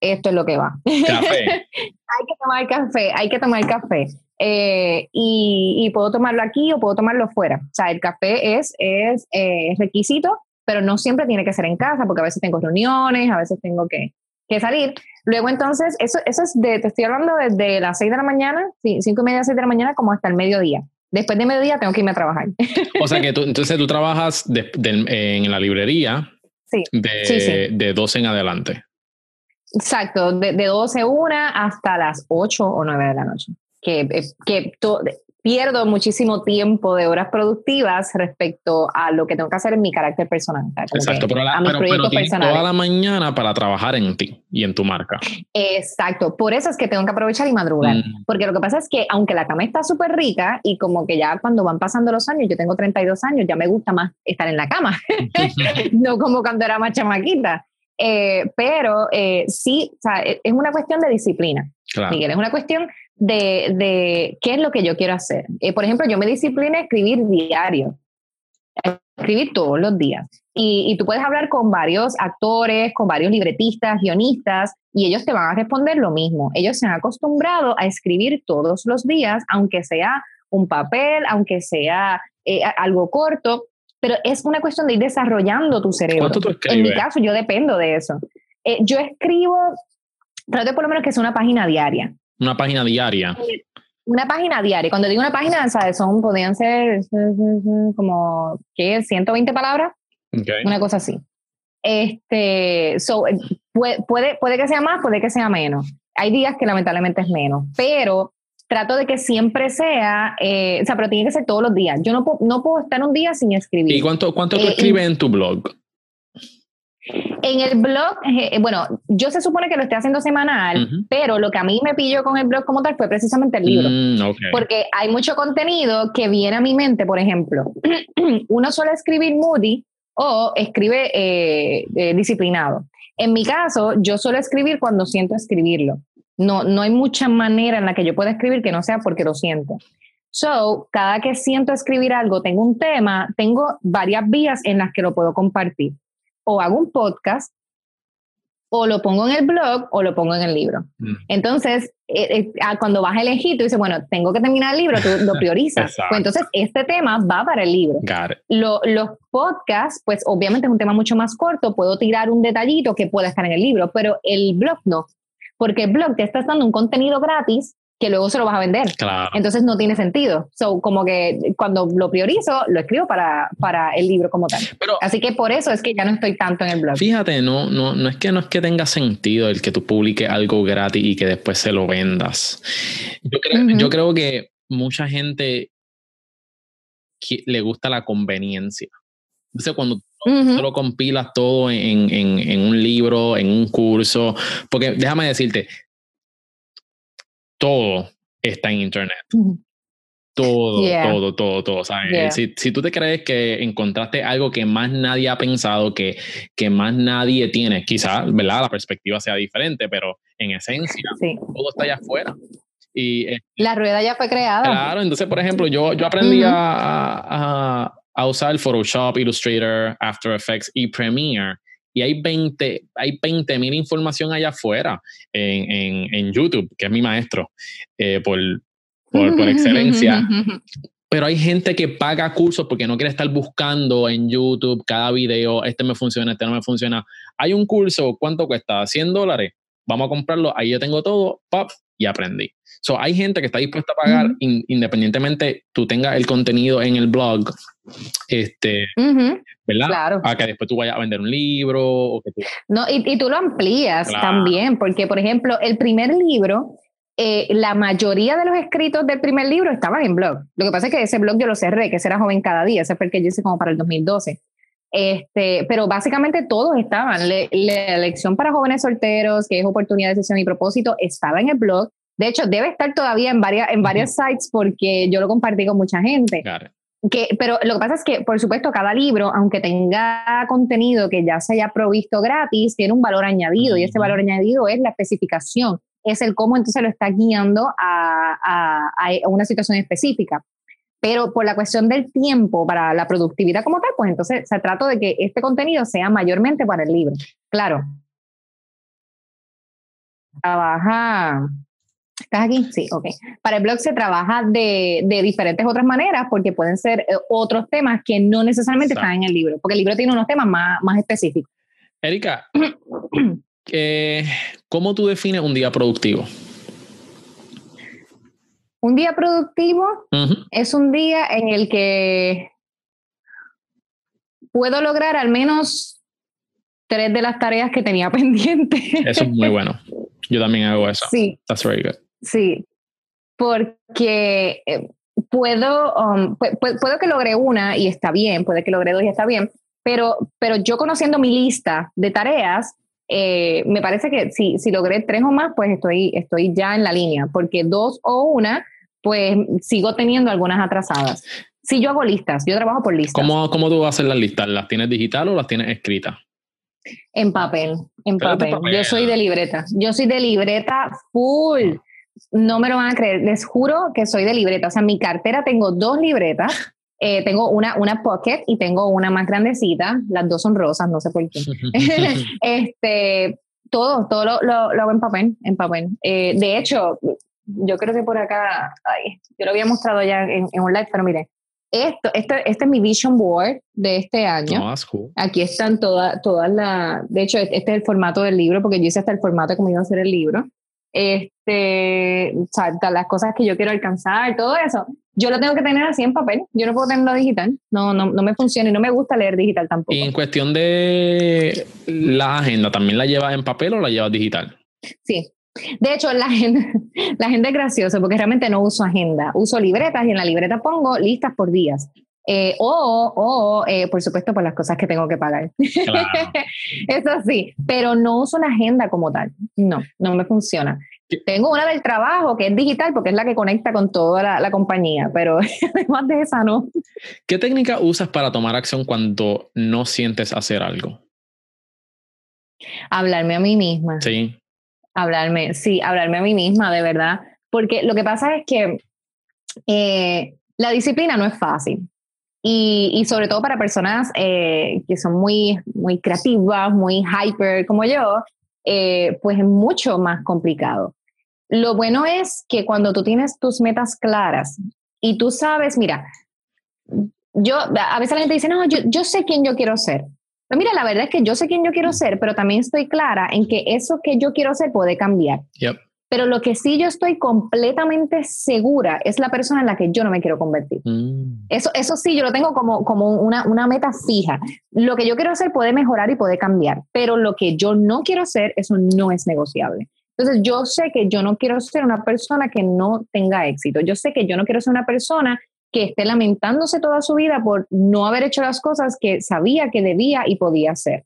esto es lo que va. Café. hay que tomar café, hay que tomar café. Eh, y, puedo tomarlo aquí o puedo tomarlo fuera. O sea, el café es, es eh, requisito, pero no siempre tiene que ser en casa, porque a veces tengo reuniones, a veces tengo que, que salir. Luego entonces, eso, eso es de, te estoy hablando desde las 6 de la mañana, 5 y media, 6 de la mañana, como hasta el mediodía. Después de mediodía tengo que irme a trabajar. O sea que tú, entonces tú trabajas en la librería sí, de, de 12 en adelante. Exacto, de, de 12 una hasta las 8 o 9 de la noche que, eh, que pierdo muchísimo tiempo de horas productivas respecto a lo que tengo que hacer en mi carácter personal. Exacto, pero, la, pero, toda la mañana para trabajar en ti y en tu marca. Exacto, por eso es que tengo que aprovechar y madrugar, mm. porque lo que pasa es que aunque la cama está súper rica y como que ya cuando van pasando los años, yo tengo 32 años, ya me gusta más estar en la cama, no como cuando era más chamaquita. Eh, pero eh, sí, o sea, e, es una cuestión de disciplina. Miguel, es una cuestión de, de, qué es lo que yo quiero hacer. Eh, por ejemplo, yo me discipliné a escribir diario, escribir todos los días. Y, y, tú puedes hablar con varios actores, con varios libretistas, guionistas, y ellos te van a responder lo mismo. Ellos se han acostumbrado a escribir todos los días, aunque sea un papel, aunque sea eh, algo corto, pero es una cuestión de ir desarrollando tu cerebro. En mi caso, yo dependo de eso. Eh, yo escribo, trato por lo menos que sea una página diaria. Una página diaria. Una página diaria. Cuando digo una página, ¿sabes? Son, podrían ser como, ¿qué? 120 palabras. Una cosa así. Este, so, eh, puede, puede, puede que sea más, puede que sea menos. Hay días que lamentablemente es menos, pero trato de que siempre sea, eh, o sea, pero tiene que ser todos los días. Yo no, puedo, no puedo estar un día sin escribir. ¿Y cuánto, cuánto tú Eh, escribes en tu blog? En el blog, eh, bueno, yo se supone que lo estoy haciendo semanal, Ujú. pero lo que a mí me pilló con el blog como tal fue precisamente el libro. Mm, ok. Porque hay mucho contenido que viene a mi mente, por ejemplo, uno suele escribir moody o escribe eh, eh, disciplinado. En mi caso, yo suelo escribir cuando siento escribirlo. No, no hay mucha manera en la que yo pueda escribir que no sea porque lo siento. So, cada que siento escribir algo, tengo un tema, tengo varias vías en las que lo puedo compartir. O hago un podcast, o lo pongo en el blog, o lo pongo en el libro. Mm. Entonces, eh, eh, ah, cuando vas a elegir, tú dices, bueno, tengo que terminar el libro, tú lo priorizas. Pues entonces, este tema va para el libro. Lo- los podcasts, pues obviamente es un tema mucho más corto, puedo tirar un detallito que pueda estar en el libro, pero el blog no, porque el blog te estás dando un contenido gratis que luego se lo vas a vender. Claro. Entonces no tiene sentido. So, como que cuando lo priorizo, lo escribo para, para el libro como tal. Pero Así que por eso es que ya no estoy tanto en el blog. fíjate, no, no, no es que no es que tenga sentido el que tú publiques algo gratis y que después se lo vendas. Yo creo, Ujú. yo creo que mucha gente le gusta la conveniencia. Entonces, cuando tú lo compilas todo en, en- en un libro, en un curso, porque déjame decirte, todo está en internet. Todo, Yeah. todo, todo, todo. ¿sabes? Yeah. Si, si tú te crees que encontraste algo que más nadie ha pensado, que, que más nadie tiene, quizás, ¿verdad? La perspectiva sea diferente, pero en esencia, Sí. todo está allá afuera. Y eh, La rueda ya fue creada. claro, entonces, por ejemplo, yo, yo aprendí a, a, a usar Photoshop, Illustrator, After Effects y Premiere. Y hay 20 hay 20 mil información allá afuera en, en, en YouTube, que es mi maestro, eh, por, por, por excelencia. Pero hay gente que paga cursos porque no quiere estar buscando en YouTube cada video, este me funciona, este no me funciona. Hay un curso, ¿cuánto cuesta? 100 dólares. Vamos a comprarlo, ahí yo tengo todo, pop, y aprendí. So, hay gente que está dispuesta a pagar Ujú. in- independientemente tú tengas el contenido en el blog, este, Ujú, ¿verdad? Claro. A que después tú vayas a vender un libro o que tú... No, y, y tú lo amplías Claro. también, porque, por ejemplo, el primer libro, eh, la mayoría de los escritos del primer libro estaban en blog. Lo que pasa es que ese blog yo lo cerré, que ese era Joven Cada Día, ese fue el que yo hice como para el 2012. Este, pero básicamente todos estaban. Le- la lección para jóvenes solteros, que es oportunidad, decisión y propósito, estaba en el blog. De hecho, debe estar todavía en varias, en varias sites porque yo lo compartí con mucha gente. Que, pero lo que pasa es que, por supuesto, cada libro, aunque tenga contenido que ya se haya provisto gratis, tiene un valor añadido y ese valor añadido es la especificación, es el cómo entonces lo está guiando a, a- a una situación específica. Pero por la cuestión del tiempo para la productividad como tal, pues entonces se trata de que este contenido sea mayormente para el libro. Claro. Trabaja. ¿Estás aquí? Sí, ok. Para el blog se trabaja de, diferentes otras maneras porque pueden ser eh, otros temas que no necesariamente están en el libro, porque el libro tiene unos temas más, más específicos. Erika, eh, ¿cómo tú defines un día productivo? Un día productivo es un día en el que puedo lograr al menos tres de las tareas que tenía pendientes. Eso es muy bueno. Yo también hago eso. Sí, That's very good. sí, porque eh, puedo, um, pu- pu- puedo que logre una y está bien, puede que logre dos y está bien, pero, pero yo conociendo mi lista de tareas, eh, me parece que si, si logré tres o más, pues estoy, estoy ya en la línea, porque dos o una, pues sigo teniendo algunas atrasadas. Si yo hago listas, yo trabajo por listas. ¿Cómo, ¿Cómo tú vas a hacer las listas? ¿Las tienes digital o las tienes escritas? En papel, en papel. papel. Yo soy de libreta. Yo soy de libreta full. No me lo van a creer. Les juro que soy de libreta. O sea, en mi cartera tengo dos libretas. Eh, tengo una, una pocket y tengo una más grandecita. Las dos son rosas, no sé por qué. este, todo, todo lo, lo- lo hago en papel, en papel. Eh, de hecho, yo creo que por acá, ay, yo lo había mostrado ya en, en un live, pero mire, esto, esto, este es mi vision board de este año. no, that's cool. Aquí están todas todas las, de hecho, este es el formato del libro, porque yo hice hasta el formato como iba a ser el libro. Este, o sea, todas las cosas que yo quiero alcanzar, todo eso, yo lo tengo que tener así en papel, yo no puedo tenerlo digital, no, no, no me funciona y no me gusta leer digital tampoco. Y en cuestión de la agenda, ¿también la llevas en papel o la llevas digital? Sí, De hecho, la agenda, la agenda es graciosa porque realmente no uso agenda. Uso libretas y en la libreta pongo listas por días. Eh, o, o eh, por supuesto, por las cosas que tengo que pagar. Claro. Eso sí, pero no uso una agenda como tal. No, no me funciona. Tengo una del trabajo que es digital porque es la que conecta con toda la, la compañía, pero además de esa no. ¿Qué técnica usas para tomar acción cuando no sientes hacer algo? Hablarme a mí misma. Sí. Hablarme, sí, hablarme a mí misma, de verdad. Porque lo que pasa es que eh, la disciplina no es fácil. Y, y sobre todo para personas eh, que son muy, muy creativas, muy hyper como yo, eh, pues es mucho más complicado. Lo bueno es que cuando tú tienes tus metas claras y tú sabes, mira, yo, a veces la gente dice, no, yo, yo sé quién yo quiero ser. Pero mira, la verdad es que yo sé quién yo quiero ser, pero también estoy clara en que eso que yo quiero ser puede cambiar. Pero lo que sí yo estoy completamente segura es la persona en la que yo no me quiero convertir. Mm. Eso, eso sí, yo lo tengo como, como una, una meta fija. Lo que yo quiero hacer puede mejorar y puede cambiar, pero lo que yo no quiero hacer, eso no es negociable. Entonces, yo sé que yo no quiero ser una persona que no tenga éxito. Yo sé que yo no quiero ser una persona que esté lamentándose toda su vida por no haber hecho las cosas que sabía que debía y podía hacer.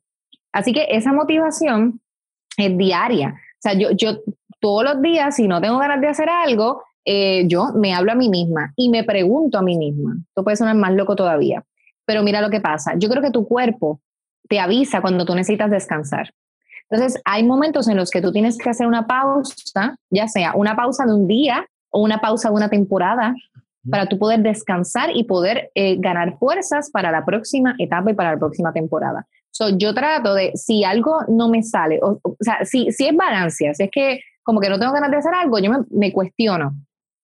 Así que esa motivación es diaria. O sea, yo, yo todos los días, si no tengo ganas de hacer algo, eh, yo me hablo a mí misma y me pregunto a mí misma. Esto puede sonar más loco todavía, pero mira lo que pasa. Yo creo que tu cuerpo te avisa cuando tú necesitas descansar. Entonces, hay momentos en los que tú tienes que hacer una pausa, ya sea una pausa de un día o una pausa de una temporada, para tú poder descansar y poder eh, ganar fuerzas para la próxima etapa y para la próxima temporada. So, yo trato de, si algo no me sale, o, sea, si, si es balancia, si es que como que no tengo ganas de hacer algo, yo me, me cuestiono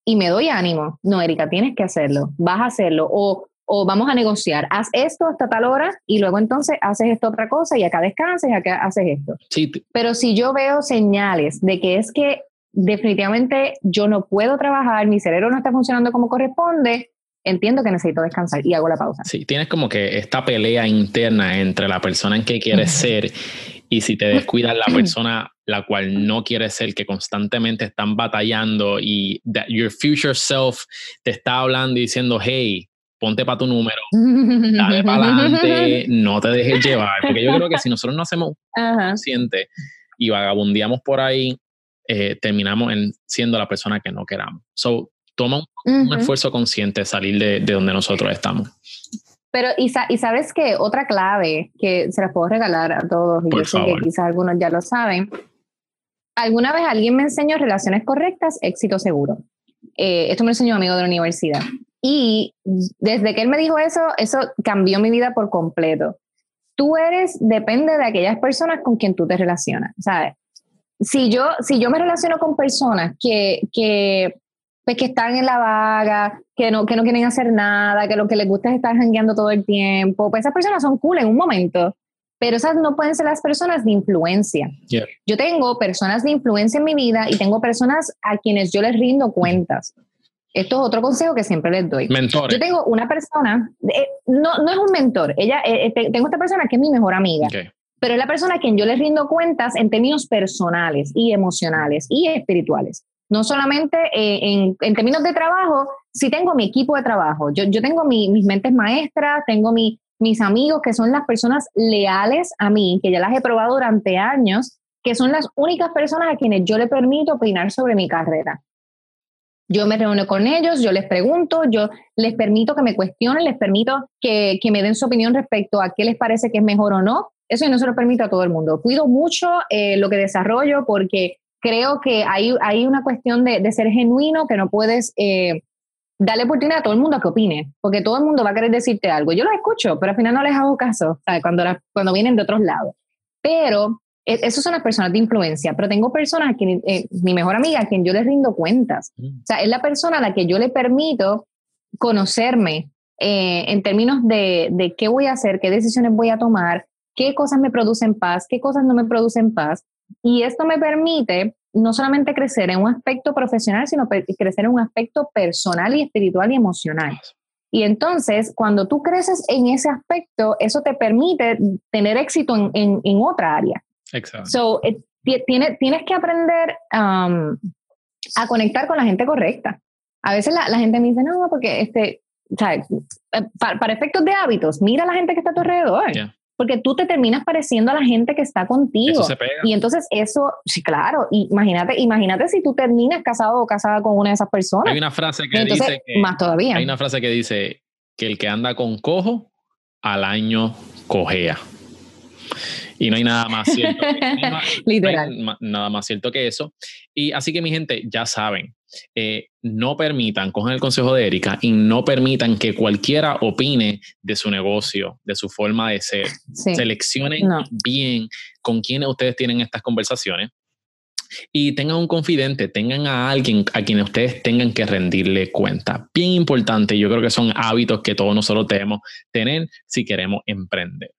y me doy ánimo. No, Erika, tienes que hacerlo, vas a hacerlo. O o vamos a negociar, haz esto hasta tal hora y luego entonces haces esto otra cosa y acá descansas y acá haces esto. Sí. Pero si yo veo señales de que es que definitivamente yo no puedo trabajar, mi cerebro no está funcionando como corresponde, entiendo que necesito descansar y hago la pausa. Sí, tienes como que esta pelea interna entre la persona en que quieres ser y si te descuidas la persona la cual no quieres ser, que constantemente están batallando y your future self te está hablando y diciendo, hey, ponte para tu número, dale para adelante, no te dejes llevar, porque yo creo que si nosotros no hacemos consciente y vagabundeamos por ahí, eh, terminamos en siendo la persona que no queramos. So, toma un, esfuerzo consciente salir de, de, donde nosotros estamos. Pero, y, y sabes que otra clave que se las puedo regalar a todos, y yo sé que quizás algunos ya lo saben, alguna vez alguien me enseñó relaciones correctas, éxito seguro. Eh, esto me lo enseñó un amigo de la universidad. Y desde que él me dijo eso, eso cambió mi vida por completo. Tú eres, depende de aquellas personas con quien tú te relacionas. ¿sabes? Si yo, si yo me relaciono con personas que, que, pues que están en la vaga, que no, que no quieren hacer nada, que lo que les gusta es estar jangueando todo el tiempo, pues esas personas son cool en un momento, pero esas no pueden ser las personas de influencia. Yo tengo personas de influencia en mi vida y tengo personas a quienes yo les rindo cuentas. Esto es otro consejo que siempre les doy. Mentores. Yo tengo una persona, eh, no, no es un mentor, ella, eh, eh, tengo esta persona que es mi mejor amiga, pero es la persona a quien yo le rindo cuentas en términos personales y emocionales y espirituales. No solamente en, en, términos de trabajo, sí tengo mi equipo de trabajo. Yo, yo tengo mis mentes maestras, tengo mi, mis amigos que son las personas leales a mí, que ya las he probado durante años, que son las únicas personas a quienes yo le permito opinar sobre mi carrera. Yo me reúno con ellos, yo les pregunto, yo les permito que me cuestionen, les permito que, que me den su opinión respecto a qué les parece que es mejor o no. Eso yo no se lo permito a todo el mundo. Cuido mucho eh, lo que desarrollo porque creo que hay, hay una cuestión de, de ser genuino que no puedes eh, darle oportunidad a todo el mundo a que opine, porque todo el mundo va a querer decirte algo. Yo lo escucho, pero al final no les hago caso Cuando, cuando vienen de otros lados. Pero e-, esas son las personas de influencia, pero tengo personas, que, eh, mi mejor amiga, a quien yo le rindo cuentas. Mm. O sea, es la persona a la que yo le permito conocerme eh, en términos de, de, qué voy a hacer, qué decisiones voy a tomar, qué cosas me producen paz, qué cosas no me producen paz. Y esto me permite no solamente crecer en un aspecto profesional, sino crecer en un aspecto personal y espiritual y emocional. Y entonces, cuando tú creces en ese aspecto, eso te permite tener éxito en, en, en otra área. Exacto. So, eh, tienes, tienes que aprender um, a conectar con la gente correcta. A veces la, la gente me dice, no, porque este, o sea, eh, para, para, efectos de hábitos, mira a la gente que está a tu alrededor. Yeah porque tú te terminas pareciendo a la gente que está contigo. Eso se pega. Y entonces eso, sí, claro, imagínate, imagínate si tú terminas casado o casada con una de esas personas. Hay una frase que dice que, más todavía. Hay una frase que dice que el que anda con cojo al año cojea. Y no hay nada más cierto. Literal. No nada más cierto que eso. Y así que mi gente, ya saben, eh, no permitan, cojan el consejo de Erika y no permitan que cualquiera opine de su negocio, de su forma de ser. Seleccionen bien con quién ustedes tienen estas conversaciones y tengan un confidente, tengan a alguien a quien ustedes tengan que rendirle cuenta. Bien importante, yo creo que son hábitos que todos nosotros debemos tener si queremos emprender.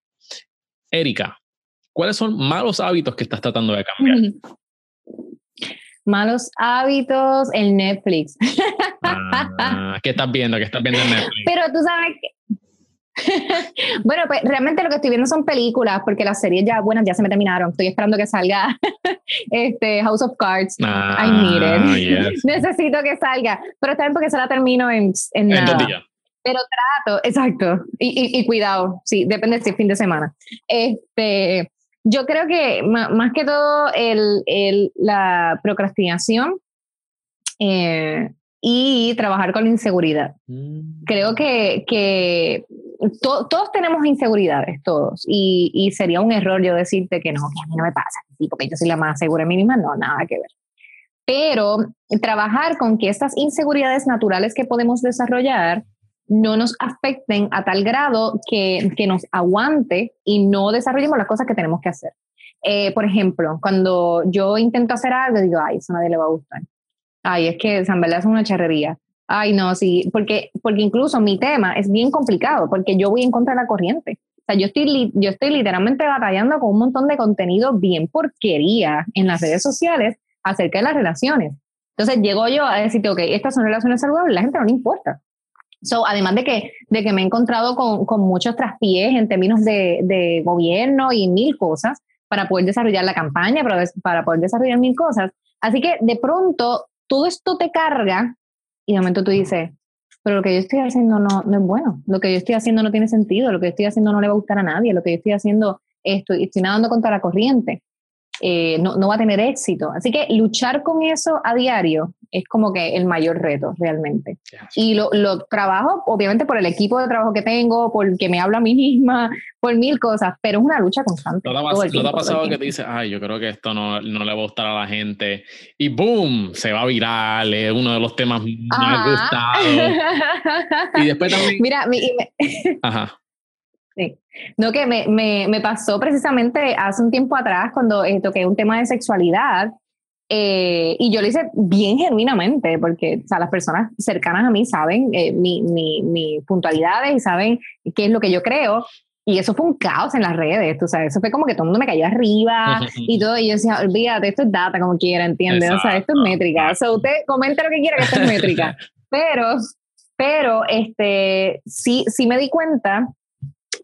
Erika, ¿cuáles son malos hábitos que estás tratando de cambiar? Malos hábitos, el Netflix. Ah, ¿Qué estás viendo? ¿Qué estás viendo en Netflix? Pero tú sabes que... bueno, pues realmente lo que estoy viendo son películas, porque las series ya, buenas, ya se me terminaron. Estoy esperando que salga este House of Cards. I need it. Necesito que salga. Pero bien porque se la termino en, en, nada. Pero trato, exacto. Y, y, cuidado, sí, depende si es fin de semana. Este, yo creo que más que todo el, el, la procrastinación eh, y trabajar con la inseguridad. Mm. Creo que, que todos tenemos inseguridades, todos. Y, y, sería un error yo decirte que no, que a mí no me pasa, porque yo soy la más segura de mí misma. No, nada que ver. Pero trabajar con que estas inseguridades naturales que podemos desarrollar no nos afecten a tal grado que, que nos aguante y no desarrollemos las cosas que tenemos que hacer. Eh, por ejemplo, cuando yo intento hacer algo, digo, ay, eso a nadie le va a gustar. Ay, es que en verdad es una charrería. Ay, no, sí, porque, porque incluso mi tema es bien complicado, porque yo voy en contra de la corriente. O sea, yo estoy, yo estoy literalmente batallando con un montón de contenido bien porquería en las redes sociales acerca de las relaciones. Entonces llego yo a decirte, ok, estas son relaciones saludables, la gente no le importa. So, además de que, de que me he encontrado con, con muchos traspiés en términos de, de, gobierno y mil cosas para poder desarrollar la campaña, para, para poder desarrollar mil cosas. Así que de pronto todo esto te carga y de momento tú dices, pero lo que yo estoy haciendo no, no es bueno, lo que yo estoy haciendo no tiene sentido, lo que yo estoy haciendo no le va a gustar a nadie, lo que yo estoy haciendo estoy, estoy nadando contra la corriente. Eh, no, no, va a tener éxito. Así que luchar con eso a diario es como que el mayor reto realmente. Y lo, lo, trabajo, obviamente, por el equipo de trabajo que tengo, porque me hablo a mí misma, por mil cosas, pero es una lucha constante. ¿No te, ha pasado que te dices, ay, yo creo que esto no, no, le va a gustar a la gente? Y boom, se va viral, es uno de los temas más gustados. y después también... Mira, mi, Ajá. Sí. No, que me, me, me, pasó precisamente hace un tiempo atrás cuando eh, toqué un tema de sexualidad eh, y yo lo hice bien genuinamente porque o sea, las personas cercanas a mí saben eh, mis mi, mi puntualidades y saben qué es lo que yo creo. Y eso fue un caos en las redes, tú sabes, eso fue como que todo el mundo me cayó arriba y todo, y yo decía, olvídate, esto es data como quiera, ¿entiendes? O sea, esto es métrica, o sea, usted comente lo que quiera que esto es métrica, pero, pero, este, sí, sí me di cuenta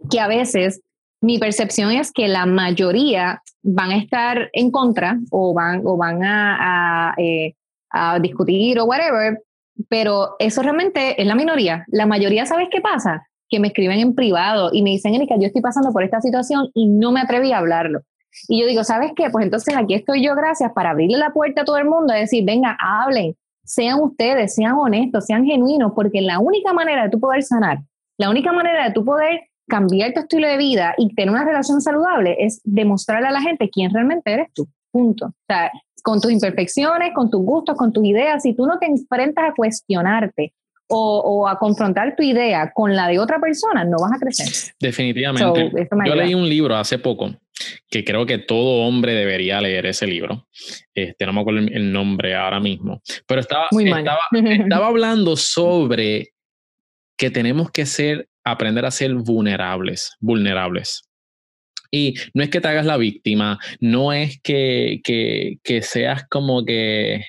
que a veces mi percepción es que la mayoría van a estar en contra o van, o van a, eh, a, discutir o whatever, pero eso realmente es la minoría. La mayoría, ¿sabes qué pasa? Que me escriben en privado y me dicen, Erika, yo estoy pasando por esta situación y no me atreví a hablarlo. Y yo digo, ¿sabes qué? Pues entonces aquí estoy yo, gracias, para abrirle la puerta a todo el mundo y decir, venga, hablen, sean ustedes, sean honestos, sean genuinos, porque la única manera de tú poder sanar, la única manera de tú poder cambiar tu estilo de vida y tener una relación saludable es demostrarle a la gente quién realmente eres tú. Punto. O sea, con tus imperfecciones, con tus gustos, con tus ideas, si tú no te enfrentas a cuestionarte o, o, a confrontar tu idea con la de otra persona, no vas a crecer. Definitivamente. Yo leí un libro hace poco que creo que todo hombre debería leer ese libro. Este, no me acuerdo el nombre ahora mismo, pero estaba, estaba, estaba hablando sobre que tenemos que ser aprender a ser vulnerables, vulnerables. Y no es que te hagas la víctima, no es que, que, seas como que,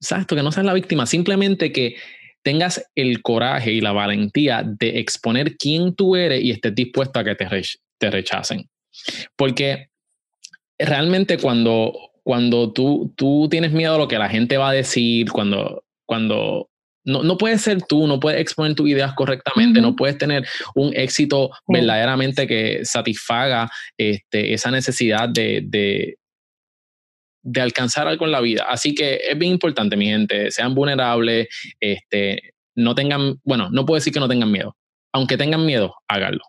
¿sabes? Que no seas la víctima, simplemente que tengas el coraje y la valentía de exponer quién tú eres y estés dispuesto a que te, te rechacen. Porque realmente cuando, cuando tú, tú tienes miedo a lo que la gente va a decir, cuando, cuando no, no puedes ser tú, no puedes exponer tus ideas correctamente, no puedes tener un éxito verdaderamente que satisfaga este, esa necesidad de, de, de, alcanzar algo en la vida. Así que es bien importante, mi gente, sean vulnerables, este, no tengan, bueno, no puedo decir que no tengan miedo. Aunque tengan miedo, háganlo.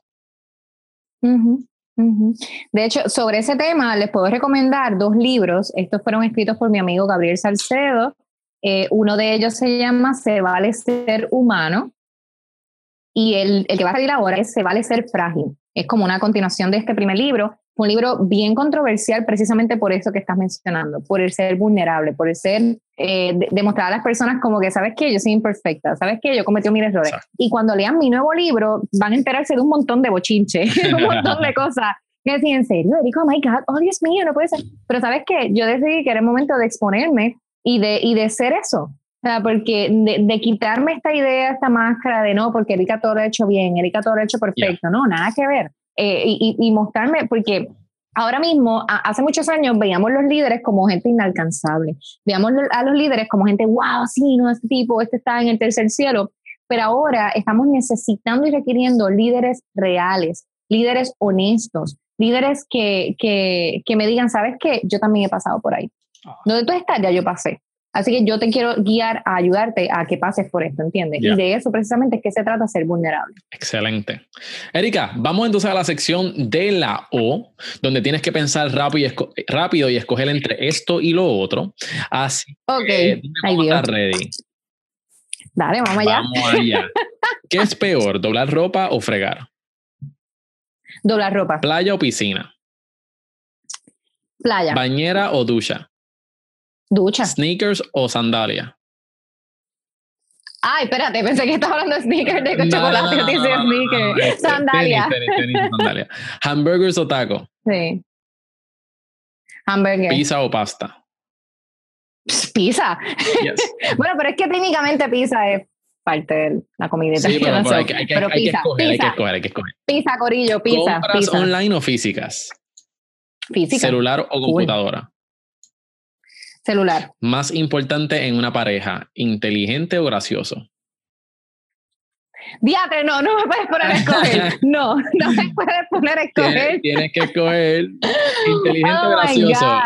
De hecho, sobre ese tema les puedo recomendar dos libros. Estos fueron escritos por mi amigo Gabriel Salcedo. Eh, uno de ellos se llama Se vale ser humano y el, el, que va a salir ahora es Se vale ser frágil. Es como una continuación de este primer libro. Un libro bien controversial precisamente por eso que estás mencionando, por el ser vulnerable, por el ser, eh, demostrar a las personas como que, ¿sabes qué? Yo soy imperfecta, ¿sabes qué? Yo cometí mil errores. Y cuando lean mi nuevo libro, van a enterarse de un montón de bochinche, un montón de cosas. Que decir, en serio, Erika, oh my God, oh Dios mío, no puede ser. Pero ¿sabes qué? Yo decidí que era el momento de exponerme y de, y de ser eso. O sea, porque de, de, quitarme esta idea, esta máscara de no, porque Erika todo lo ha hecho bien, Erika todo lo ha hecho perfecto, no, nada que ver. Eh, y, y, mostrarme, porque ahora mismo, hace muchos años, veíamos los líderes como gente inalcanzable. Veíamos a los líderes como gente, wow, sí, no, este tipo, este está en el tercer cielo. Pero ahora estamos necesitando y requiriendo líderes reales, líderes honestos, líderes que, que, que me digan, ¿sabes qué? Yo también he pasado por ahí. Donde tú estás, ya yo pasé. Así que yo te quiero guiar a ayudarte a que pases por esto, ¿entiendes? Y de eso precisamente es que se trata ser vulnerable. Excelente. Erika, vamos entonces a la sección de la O, donde tienes que pensar rápido y, rápido y escoger entre esto y lo otro. Así Ok. que a ready. Dale, vamos allá. Vamos allá. ¿Qué es peor, doblar ropa o fregar? Doblar ropa. ¿Playa o piscina? Playa. ¿Bañera o ducha? Ducha. ¿Sneakers o sandalia? Ay, espérate, pensé que estaba hablando de sneakers, de no, chocolate, no, dice sneakers. sandalia. Tenis, tenis, tenis, sandalia. ¿Hamburgers o taco? Sí. Hamburger. ¿Pizza o pasta? Pizza. Yes. bueno, pero es que técnicamente pizza es parte de la comida sí, pero, pero, hay, que, hay, pero hay, pizza, que escoger, pizza. hay que escoger, hay que escoger. Pizza, corillo, pizza. ¿Compras pizza. online o físicas? Física. ¿Celular o computadora? Celular. Más importante en una pareja, inteligente o gracioso. Diatre, no, no me puedes poner a escoger. No, no me puedes poner a escoger. Tienes, tienes que escoger inteligente oh o gracioso.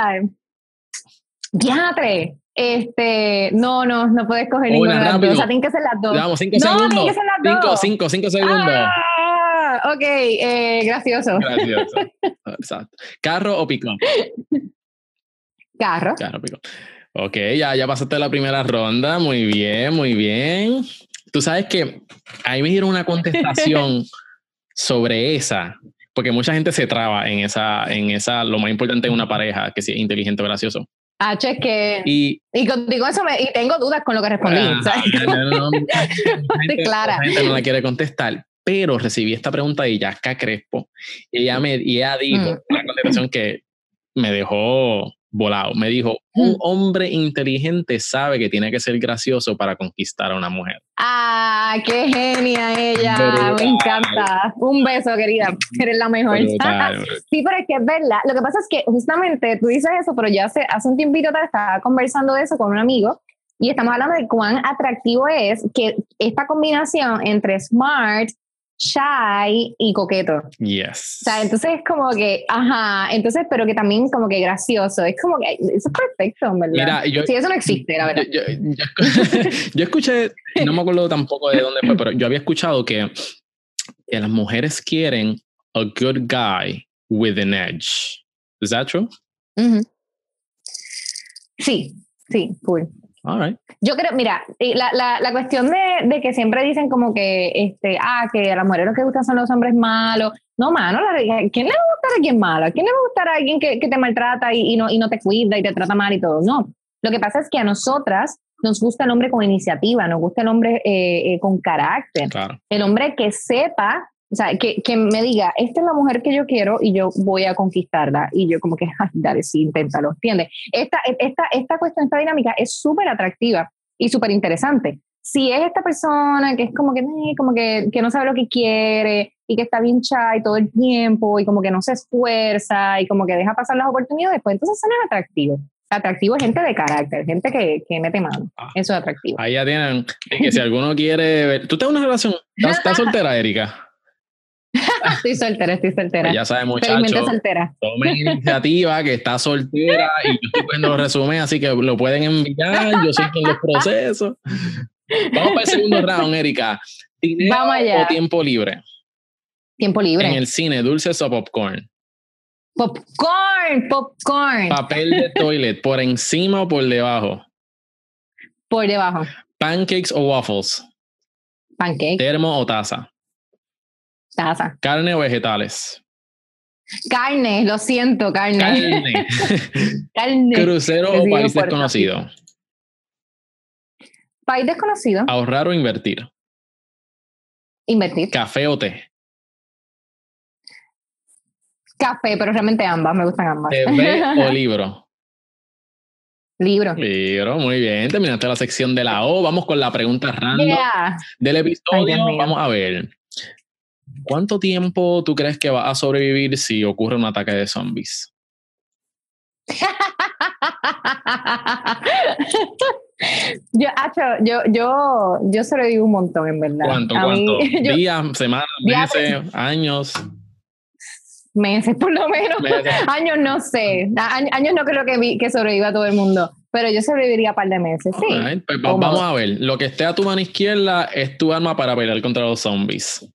Diatre. Este, no, no, no puedes escoger ninguna de las dos. O sea, tienen que ser las dos. Damos cinco no, segundos. tienen que ser las dos. Cinco, cinco, cinco segundos. Ah, ok, eh, gracioso. Gracioso. Exacto. ¿Carro o pick-up? Carro. Carro, pick-up. Ok, ya, ya pasaste la primera ronda. Muy bien, muy bien. Tú sabes que ahí me dieron una contestación sobre esa, porque mucha gente se traba en esa, en esa, lo más importante en una pareja, que si es inteligente o gracioso. Ah, es que. Y, y contigo eso me, y tengo dudas con lo que respondí. Ah, ¿sabes? no, no, no, Estoy clara. La gente no la quiere contestar, pero recibí esta pregunta de Yaska Crespo y ella, me, y ella dijo Mm. una contestación que me dejó volado. Me dijo, un hombre inteligente sabe que tiene que ser gracioso para conquistar a una mujer. Ah, qué genia ella. Brutal. Me encanta. Un beso, querida. Eres la mejor. Brutal. Sí, pero es que es verdad. Lo que pasa es que justamente tú dices eso, pero yo hace, hace un tiempito estaba conversando de eso con un amigo y estamos hablando de cuán atractivo es que esta combinación entre smart, shy y coqueto. Yes. O sea, entonces es como que, ajá, entonces, pero que también como que gracioso. Es como que, eso es perfecto, verdad. Mira, yo, sí, eso no existe, la verdad. yo, yo- yo- escuché, no me acuerdo tampoco de dónde fue, pero yo había escuchado que, que las mujeres quieren a good guy with an edge. Is that true? Ujú. Sí, sí, cool. All right. Yo creo, mira, la, la, la cuestión de, de que siempre dicen como que, este, ah, que a las mujeres lo que gustan son los hombres malos. No, mano, la- ¿quién le va a gustar a alguien malo? ¿A quién le va a gustar a alguien que, que te maltrata y, y no, y no te cuida y te trata mal y todo? No. Lo que pasa es que a nosotras nos gusta el hombre con iniciativa, nos gusta el hombre eh, eh, con carácter, Claro. el hombre que sepa, o sea, que, que me diga, esta es la mujer que yo quiero y yo voy a conquistarla. Y yo como que, ay, dale, sí, inténtalo, ¿entiendes? Esta, esta, esta cuestión, esta dinámica es súper atractiva y súper interesante. si es esta persona que es como que, como que, que no sabe lo que quiere y que está bien y todo el tiempo y como que no se esfuerza y como que deja pasar las oportunidades, pues entonces eso no es atractivo. Atractivo es gente de carácter, gente que, que mete mano. Ah. eso es atractivo. Ahí ya tienen, que si alguno quiere ver, ¿tú tienes una relación? ¿Estás, soltera, Erika? Estoy soltera, estoy soltera. Pues ya sabes, muchachos. soltera. Tomen iniciativa, que está soltera y yo estoy poniendo los resúmenes, así que lo pueden enviar. Yo soy en los procesos. Vamos para el segundo round, Erika. Vamos allá. o tiempo libre? Tiempo libre. En el cine, dulces o popcorn. Popcorn, popcorn. Papel de toilet, ¿por encima o por debajo? Por debajo. Pancakes o waffles. Pancakes. Termo o taza. Taza. Carne o vegetales. Carne, lo siento, carne. Carne. carne. Crucero o país desconocido. País desconocido. Ahorrar o invertir. Invertir. Café o té. Café, pero realmente ambas, me gustan ambas. ¿TV o libro? Libro. Libro, muy bien. Terminaste la sección de la O. Vamos con la pregunta random del episodio. Vamos a ver. ¿Cuánto tiempo tú crees que va a sobrevivir si ocurre un ataque de zombies? yo, yo, yo, yo sobrevivo un montón, en verdad. ¿Cuánto? ¿Cuánto? ¿Días, semanas, meses, años? Meses, por lo menos. años no sé. años no creo que, que sobreviva todo el mundo. Pero yo sobreviviría un par de meses, sí. Pues vamos a ver. Lo que esté a tu mano izquierda es tu arma para pelear contra los zombies.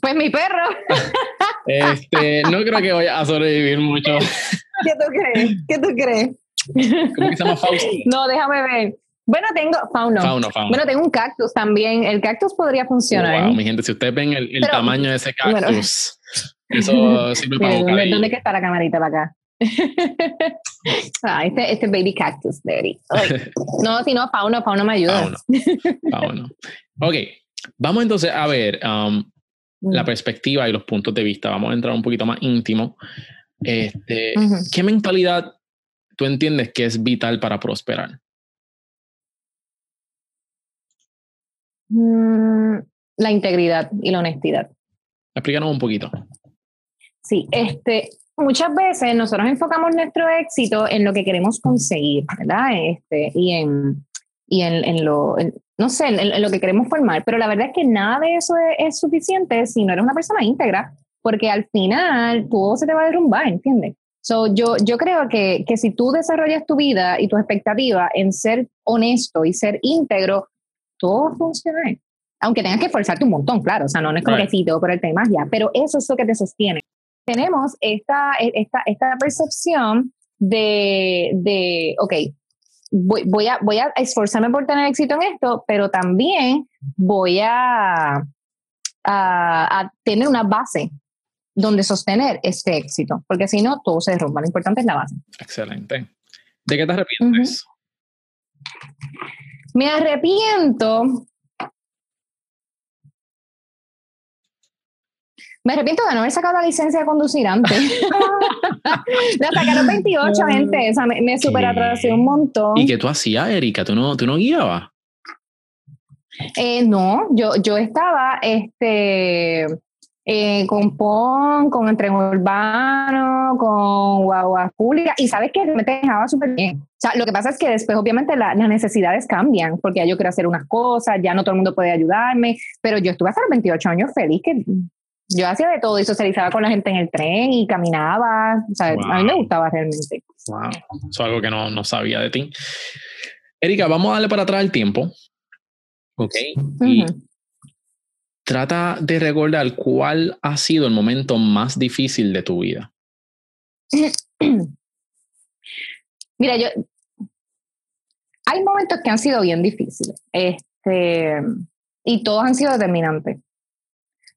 Pues mi perro. Este, no creo que vaya a sobrevivir mucho. ¿Qué tú crees? ¿Qué tú crees? ¿Cómo que se llama Fausto? No, déjame ver. Bueno, tengo fauno. Fauno, fauno. Bueno, tengo un cactus también. El cactus podría funcionar. Wow, mi gente, si ustedes ven el, tamaño de ese cactus, eso sirve para ¿Dónde, ¿Dónde está la camarita para acá? ah, este, este baby cactus, Daddy. No, si no, fauno, fauno me ayuda. Fauno. fauno. Ok, vamos entonces a ver um, la perspectiva y los puntos de vista. Vamos a entrar un poquito más íntimo. Este, ¿Qué mentalidad tú entiendes que es vital para prosperar? Mm, la integridad y la honestidad. Explícanos un poquito. Sí, este, muchas veces nosotros enfocamos nuestro éxito en lo que queremos conseguir, ¿verdad? Este, y en, y en, lo, no sé, en, lo que queremos formar, pero la verdad es que nada de eso es, suficiente si no eres una persona íntegra, porque al final todo se te va a derrumbar, ¿entiendes? So, yo, yo creo que, que si tú desarrollas tu vida y tu expectativa en ser honesto y ser íntegro, todo funciona. Aunque tengas que esforzarte un montón, claro, o sea, no, es como que sí, tengo por el tema ya, pero eso es lo que te sostiene. Tenemos esta, esta, esta percepción de, de, ok, voy, a, voy a esforzarme por tener éxito en esto, pero también voy a, a, tener una base donde sostener este éxito, porque si no, todo se derrumba. Lo importante es la base. Excelente. ¿De qué te arrepientes? Me arrepiento Me arrepiento de no haber sacado la licencia de conducir antes. la los 28, gente. O sea, me, me super atrasé un montón. ¿Y qué tú hacías, Erika? ¿Tú no, tú no guiabas? Eh, no, yo, yo estaba este, eh, con PON, con tren urbano, con guagua pública, y sabes que me dejaba súper bien. O sea, lo que pasa es que después obviamente las necesidades cambian, porque ya yo quiero hacer unas cosas, ya no todo el mundo puede ayudarme, pero yo estuve hasta los 28 años feliz que yo hacía de todo y socializaba con la gente en el tren y caminaba. O sea, a mí me gustaba realmente. Wow. Eso es algo que no, no sabía de ti. Erika, vamos a darle para atrás el tiempo. Ok. Y trata de recordar cuál ha sido el momento más difícil de tu vida. Mira, yo. Hay momentos que han sido bien difíciles. Este, y todos han sido determinantes.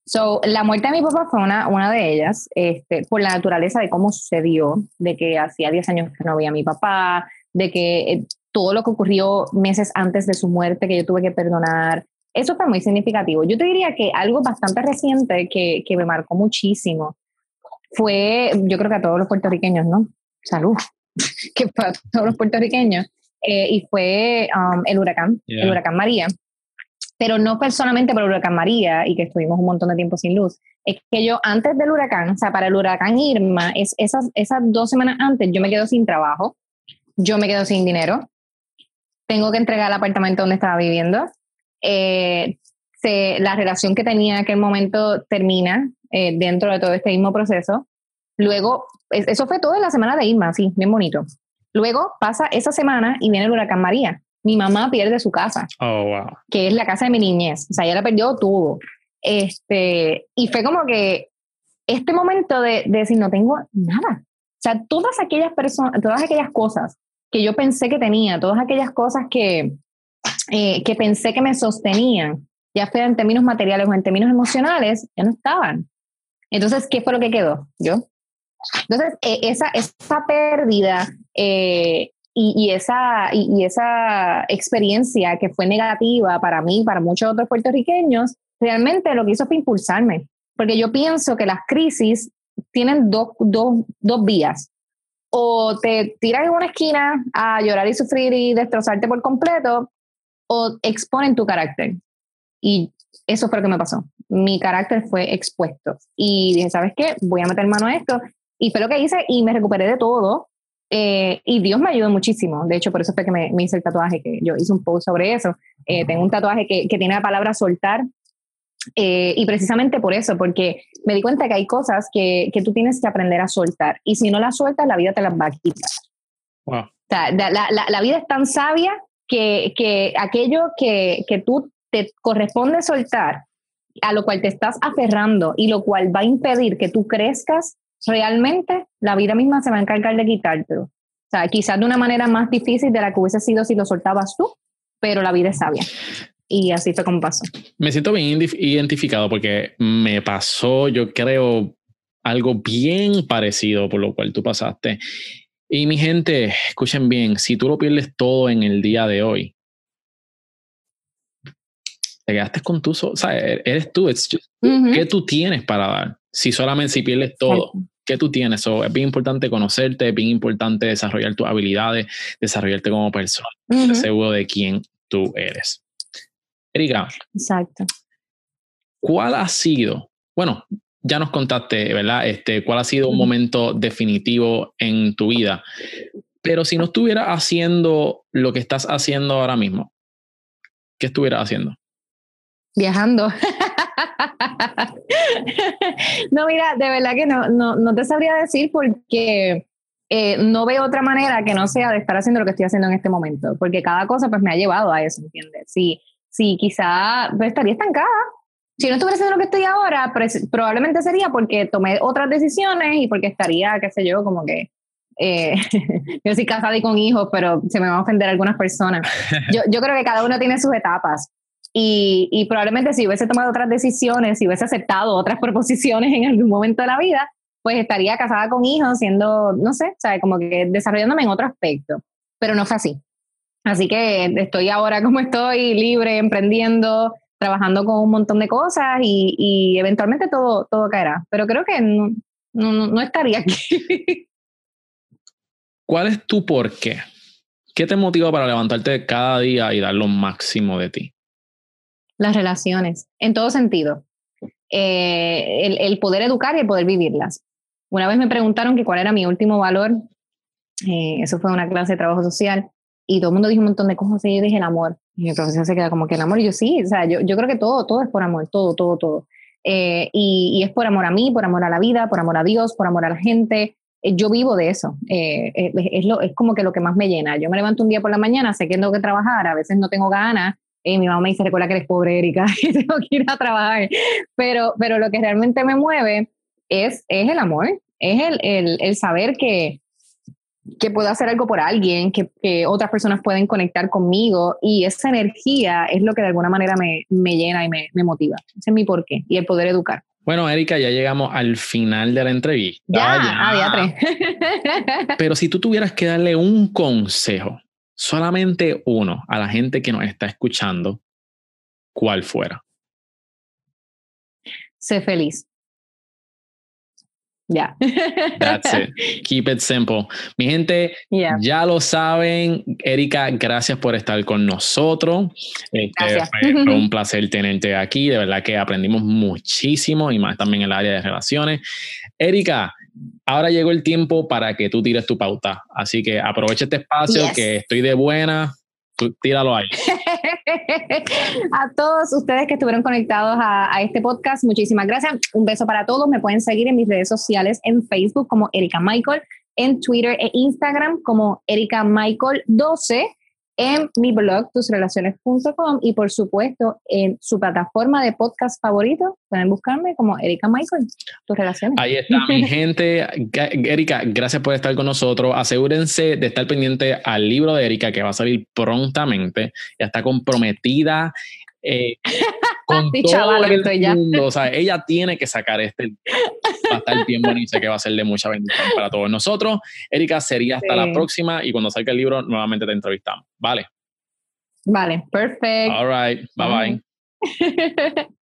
So, la muerte de mi papá fue una, una de ellas, este, por la naturaleza de cómo sucedió, de que hacía 10 años que no veía a mi papá, de que eh, todo lo que ocurrió meses antes de su muerte, que yo tuve que perdonar, eso fue muy significativo. Yo te diría que algo bastante reciente que, que me marcó muchísimo fue, yo creo que a todos los puertorriqueños, ¿no? Salud, que fue a todos los puertorriqueños, eh, y fue um, el huracán, el huracán María pero no fue solamente por el huracán María y que estuvimos un montón de tiempo sin luz. Es que yo antes del huracán, o sea, para el huracán Irma, es, esas, esas dos semanas antes yo me quedo sin trabajo, yo me quedo sin dinero, tengo que entregar el apartamento donde estaba viviendo, eh, la relación que tenía en aquel momento termina eh, dentro de todo este mismo proceso. Luego, eso fue todo en la semana de Irma, sí, bien bonito. Luego pasa esa semana y viene el huracán María. Mi mamá pierde su casa, oh, wow. que es la casa de mi niñez. O sea, ella la perdió todo. Este, y fue como que este momento de, decir, no tengo nada. O sea, todas aquellas personas, todas aquellas cosas que yo pensé que tenía, todas aquellas cosas que, eh, que pensé que me sostenían, ya fuera en términos materiales o en términos emocionales, ya no estaban. Entonces, ¿qué fue lo que quedó? Yo. Entonces, eh, esa, esa pérdida eh, y, esa, y, esa experiencia que fue negativa para mí, para muchos otros puertorriqueños, realmente lo que hizo fue impulsarme. Porque yo pienso que las crisis tienen dos, dos, dos vías. O te tiras en una esquina a llorar y sufrir y destrozarte por completo, o exponen tu carácter. Y eso fue lo que me pasó. Mi carácter fue expuesto. Y dije, ¿sabes qué? Voy a meter mano a esto. Y fue lo que hice y me recuperé de todo. Eh, y Dios me ayudó muchísimo. De hecho, por eso fue que me, hice el tatuaje, que yo hice un post sobre eso. Eh, tengo un tatuaje que, que, tiene la palabra soltar. Eh, y precisamente por eso, porque me di cuenta que hay cosas que, que, tú tienes que aprender a soltar. Y si no las sueltas, la vida te las va a quitar. Wow. O sea, la, la, la, vida es tan sabia que, que aquello que, que tú te corresponde soltar, a lo cual te estás aferrando y lo cual va a impedir que tú crezcas, realmente la vida misma se va a encargar de quitártelo. O sea, quizás de una manera más difícil de la que hubiese sido si lo soltabas tú, pero la vida es sabia. Y así fue como pasó. Me siento bien identificado porque me pasó, yo creo, algo bien parecido por lo cual tú pasaste. Y mi gente, escuchen bien, si tú lo pierdes todo en el día de hoy, te quedaste con tu, o sea, e-, eres tú, ¿qué tú tienes para dar? Si solamente si pierdes todo, ¿qué tú tienes? es bien importante conocerte, es bien importante desarrollar tus habilidades, desarrollarte como persona, seguro de quién tú eres. Erika. Exacto. ¿Cuál ha sido, bueno, ya nos contaste, ¿verdad? Este, ¿Cuál ha sido un momento definitivo en tu vida? Pero si no estuvieras haciendo lo que estás haciendo ahora mismo, ¿qué estuvieras haciendo? Viajando. no, mira, de verdad que no, no, no te sabría decir porque eh, no veo otra manera que no sea de estar haciendo lo que estoy haciendo en este momento, porque cada cosa pues me ha llevado a eso, ¿entiendes? Si, si quizá pues, estaría estancada. Si no estuviera haciendo lo que estoy ahora, probablemente sería porque tomé otras decisiones y porque estaría, qué sé yo, como que eh, yo soy casada y con hijos, pero se me van a ofender algunas personas. Yo, yo creo que cada uno tiene sus etapas. Y, probablemente si hubiese tomado otras decisiones, si hubiese aceptado otras proposiciones en algún momento de la vida, pues estaría casada con hijos, siendo, no sé, o como que desarrollándome en otro aspecto. Pero no fue así. Así que estoy ahora como estoy, libre, emprendiendo, trabajando con un montón de cosas y, eventualmente todo, todo caerá. Pero creo que no, no, no estaría aquí. ¿Cuál es tu por qué? ¿Qué te motiva para levantarte cada día y dar lo máximo de ti? Las relaciones, en todo sentido. Eh, el, poder educar y el poder vivirlas. Una vez me preguntaron que cuál era mi último valor, eh, eso fue una clase de trabajo social, y todo el mundo dijo un montón de cosas, y yo dije el amor. Y mi profesor se queda como que el amor, y yo sí, o sea, yo, yo creo que todo, todo es por amor, todo, todo, todo. Eh, y, es por amor a mí, por amor a la vida, por amor a Dios, por amor a la gente. yo vivo de eso. es, lo, es como que lo que más me llena. Yo me levanto un día por la mañana, sé que tengo que trabajar, a veces no tengo ganas, y mi mamá me dice, recuerda que eres pobre, Erika, y tengo que ir a trabajar. Pero, pero lo que realmente me mueve es, es el amor, es el, el, el saber que, que puedo hacer algo por alguien, que, que, otras personas pueden conectar conmigo y esa energía es lo que de alguna manera me, me llena y me, me, motiva. Ese es mi porqué y el poder educar. Bueno, Erika, ya llegamos al final de la entrevista. Ya, ya. Ah, tres. Pero si tú tuvieras que darle un consejo solamente uno a la gente que nos está escuchando, ¿cuál fuera? Sé feliz. Ya. That's it. Keep it simple. Mi gente, ya lo saben. Erika, gracias por estar con nosotros. Este, fue, un placer tenerte aquí. De verdad que aprendimos muchísimo y más también en el área de relaciones. Erika, ahora llegó el tiempo para que tú tires tu pauta. Así que aprovecha este espacio que estoy de buena. tíralo ahí. a todos ustedes que estuvieron conectados a, este podcast, muchísimas gracias. Un beso para todos. Me pueden seguir en mis redes sociales en Facebook como Erika Michael, en Twitter e Instagram como Erika Michael 12 en mi blog tusrelaciones.com y por supuesto en su plataforma de podcast favorito. Pueden buscarme como Erika Michael, tus relaciones. Ahí está mi gente. Erika, gracias por estar con nosotros. Asegúrense de estar pendiente al libro de Erika que va a salir prontamente. Ya está comprometida. Eh, con todo el mundo. O sea, ella tiene que sacar este va a estar bien y sé que va a ser de mucha bendición para todos nosotros. Erika, sería hasta la próxima y cuando salga el libro nuevamente te entrevistamos. Vale. Vale, perfecto. All right, bye. bye.